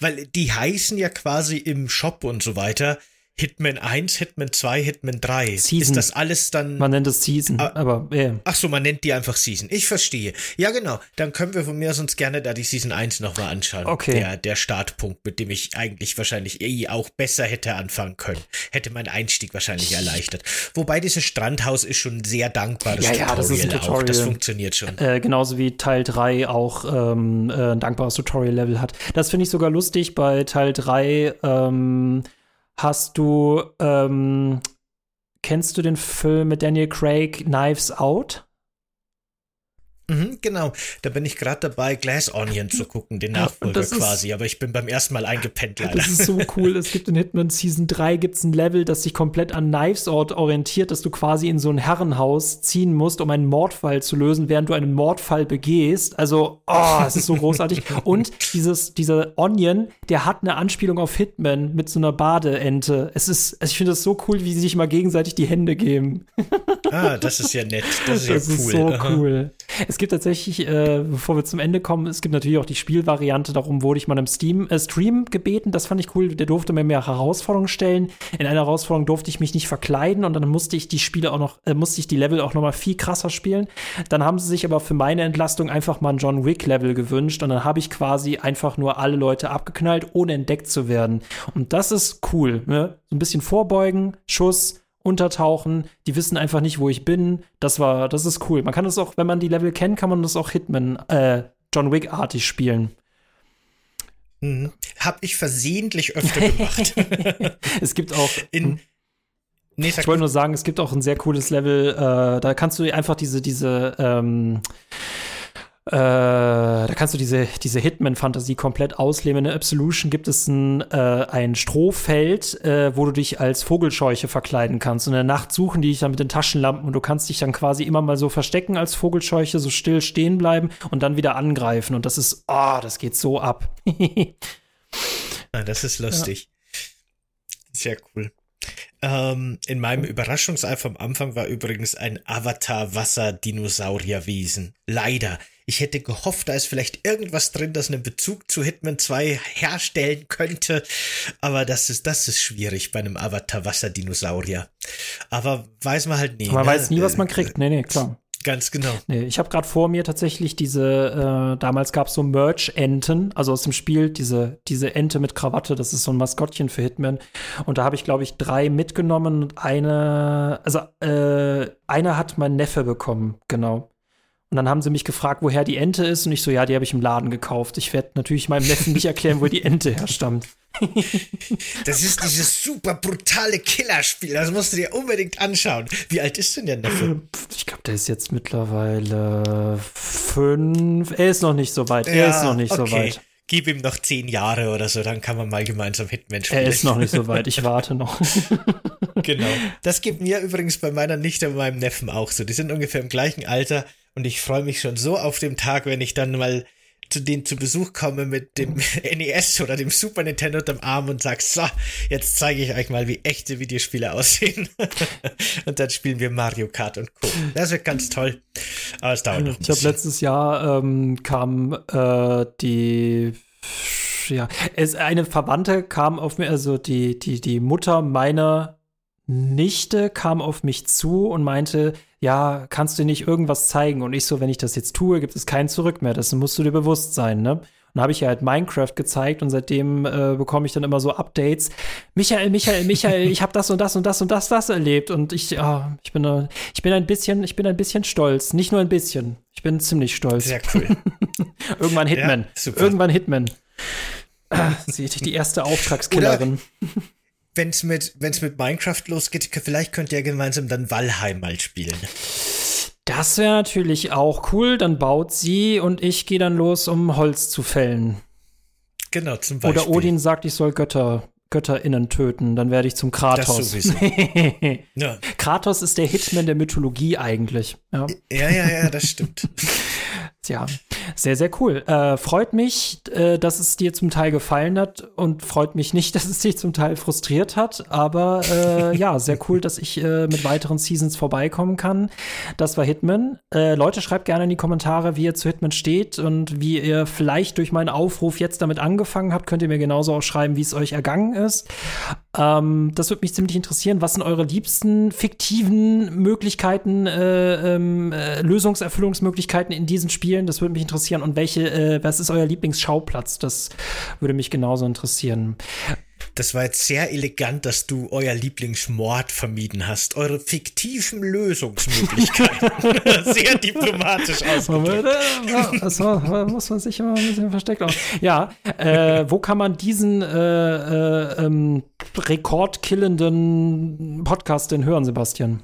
Weil die heißen ja quasi im Shop und so weiter Hitman 1, Hitman 2, Hitman 3. Season. Ist das alles dann. Man nennt es Season, ah, aber yeah. Ach so, man nennt die einfach Season. Ich verstehe. Ja, genau. Dann können wir von mir sonst gerne da die Season 1 nochmal anschauen. Okay. Der, der Startpunkt, mit dem ich eigentlich wahrscheinlich eh auch besser hätte anfangen können. Hätte mein Einstieg wahrscheinlich erleichtert. Wobei dieses Strandhaus ist schon sehr dankbares ja, ja, das ist ein Tutorial. Auch. Das funktioniert schon. Äh, genauso wie Teil 3 auch ähm, äh, ein dankbares Tutorial-Level hat. Das finde ich sogar lustig bei Teil 3. Ähm, Hast du, ähm, kennst du den Film mit Daniel Craig, Knives Out? Mhm, genau, da bin ich gerade dabei, Glass Onion zu gucken, den Nachfolger quasi, aber ich bin beim ersten Mal eingepennt leider. Das ist so cool, es gibt in Hitman Season 3 gibt's ein Level, das sich komplett an Knives Out orientiert, dass du quasi in so ein Herrenhaus ziehen musst, um einen Mordfall zu lösen, während du einen Mordfall begehst. Also, oh, es ist so großartig. Und dieses, dieser Onion, der hat eine Anspielung auf Hitman mit so einer Badeente. Es ist, also ich finde das so cool, wie sie sich mal gegenseitig die Hände geben. ah, das ist ja nett, das ist das ja cool. Ist so cool. Es gibt tatsächlich, äh, bevor wir zum Ende kommen, es gibt natürlich auch die Spielvariante. Darum wurde ich mal im Steam, äh, Stream gebeten. Das fand ich cool. Der durfte mir mehr Herausforderungen stellen. In einer Herausforderung durfte ich mich nicht verkleiden und dann musste ich die Spiele auch noch, äh, musste ich die Level auch noch mal viel krasser spielen. Dann haben sie sich aber für meine Entlastung einfach mal ein John Wick Level gewünscht und dann habe ich quasi einfach nur alle Leute abgeknallt, ohne entdeckt zu werden. Und das ist cool. Ne? So ein bisschen vorbeugen, Schuss untertauchen, die wissen einfach nicht, wo ich bin. Das war, das ist cool. Man kann das auch, wenn man die Level kennt, kann man das auch Hitman, äh, John Wick-artig spielen. Mhm. Hab ich versehentlich öfter gemacht. es gibt auch. In, hm? nee, ich wollte nur sagen, es gibt auch ein sehr cooles Level, äh, da kannst du einfach diese, diese, ähm, Äh, da kannst du diese, diese Hitman-Fantasie komplett ausleben. In der Absolution gibt es ein, äh, ein Strohfeld, äh, wo du dich als Vogelscheuche verkleiden kannst. Und in der Nacht suchen die dich dann mit den Taschenlampen und du kannst dich dann quasi immer mal so verstecken als Vogelscheuche, so still stehen bleiben und dann wieder angreifen. Und das ist, oh, das geht so ab. ah, das ist lustig. Ja. Sehr cool. Ähm, in meinem Überraschungsei vom Anfang war übrigens ein Avatar-Wasser-Dinosaurierwesen. Leider. Ich hätte gehofft, da ist vielleicht irgendwas drin, das einen Bezug zu Hitman 2 herstellen könnte. Aber das ist, das ist schwierig bei einem Avatar-Wasser-Dinosaurier. Aber weiß man halt nie. Man ne? weiß nie, was man kriegt. Nee, nee, klar. Ganz genau. Nee, ich habe gerade vor mir tatsächlich diese, äh, damals gab es so Merch-Enten, also aus dem Spiel, diese, diese Ente mit Krawatte, das ist so ein Maskottchen für Hitman. Und da habe ich, glaube ich, drei mitgenommen und eine, also äh, eine hat mein Neffe bekommen, genau. Und dann haben sie mich gefragt, woher die Ente ist. Und ich so, ja, die habe ich im Laden gekauft. Ich werde natürlich meinem Neffen nicht erklären, wo die Ente herstammt. das ist dieses super brutale Killerspiel. Das musst du dir unbedingt anschauen. Wie alt ist denn der Neffe? Ich glaube, der ist jetzt mittlerweile fünf. Er ist noch nicht so weit. Er ja, ist noch nicht okay. so weit. Gib ihm noch zehn Jahre oder so, dann kann man mal gemeinsam Hitman spielen. Er ist noch nicht so weit, ich warte noch. genau. Das gibt mir übrigens bei meiner Nichte und meinem Neffen auch so. Die sind ungefähr im gleichen Alter und ich freue mich schon so auf den Tag, wenn ich dann mal zu denen zu Besuch komme mit dem NES oder dem Super Nintendo unterm Arm und sag, so, jetzt zeige ich euch mal, wie echte Videospiele aussehen. und dann spielen wir Mario Kart und Co. Das wird ganz toll. Aber es dauert noch ein Ich habe letztes Jahr ähm, kam äh, die ja, es eine Verwandte kam auf mir, also die die die Mutter meiner Nichte kam auf mich zu und meinte, ja, kannst du nicht irgendwas zeigen? Und ich so, wenn ich das jetzt tue, gibt es kein Zurück mehr. Das musst du dir bewusst sein, ne? Und habe ich ja halt Minecraft gezeigt und seitdem äh, bekomme ich dann immer so Updates. Michael, Michael, Michael, ich habe das und das und das und das das erlebt und ich, oh, ich bin, äh, ich bin ein bisschen, ich bin ein bisschen stolz. Nicht nur ein bisschen. Ich bin ziemlich stolz. Sehr cool. Irgendwann Hitman. Ja, Irgendwann Hitman. Ah, sie die erste Auftragskillerin. Oder wenn es mit, wenn's mit Minecraft losgeht, vielleicht könnt ihr gemeinsam dann Valheim mal spielen. Das wäre natürlich auch cool. Dann baut sie und ich gehe dann los, um Holz zu fällen. Genau, zum Beispiel. Oder Odin sagt, ich soll Götter, GötterInnen töten. Dann werde ich zum Kratos. Das sowieso. ja. Kratos ist der Hitman der Mythologie eigentlich. Ja, ja, ja, ja das stimmt. Ja, sehr, sehr cool. Äh, freut mich, äh, dass es dir zum Teil gefallen hat und freut mich nicht, dass es dich zum Teil frustriert hat. Aber äh, ja, sehr cool, dass ich äh, mit weiteren Seasons vorbeikommen kann. Das war Hitman. Äh, Leute, schreibt gerne in die Kommentare, wie ihr zu Hitman steht und wie ihr vielleicht durch meinen Aufruf jetzt damit angefangen habt. Könnt ihr mir genauso auch schreiben, wie es euch ergangen ist. Ähm, das würde mich ziemlich interessieren. Was sind eure liebsten fiktiven Möglichkeiten, äh, ähm, Lösungserfüllungsmöglichkeiten in diesen Spielen? spielen? Das würde mich interessieren. Und welche, äh, was ist euer Lieblingsschauplatz? Das würde mich genauso interessieren. Das war jetzt sehr elegant, dass du euer Lieblingsmord vermieden hast. Eure fiktiven Lösungsmöglichkeiten. sehr diplomatisch ausgedrückt. Das muss man sich immer ein bisschen versteckt auf. Ja, äh, wo kann man diesen äh, äh, ähm, rekordkillenden Podcast denn hören, Sebastian?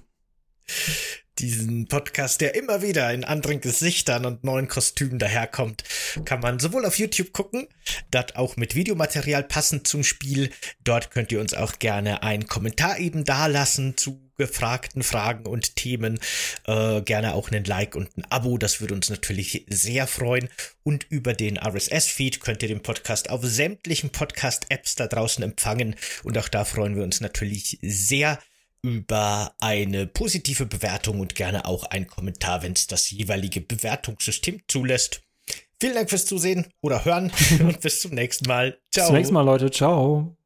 Diesen Podcast, der immer wieder in anderen Gesichtern und neuen Kostümen daherkommt, kann man sowohl auf YouTube gucken, dort auch mit Videomaterial passend zum Spiel. Dort könnt ihr uns auch gerne einen Kommentar eben dalassen zu gefragten Fragen und Themen. Äh, gerne auch einen Like und ein Abo, das würde uns natürlich sehr freuen. Und über den RSS-Feed könnt ihr den Podcast auf sämtlichen Podcast-Apps da draußen empfangen. Und auch da freuen wir uns natürlich sehr über eine positive Bewertung und gerne auch einen Kommentar, wenn es das jeweilige Bewertungssystem zulässt. Vielen Dank fürs Zusehen oder Hören und bis zum nächsten Mal. Ciao. Bis zum nächsten Mal, Leute. Ciao.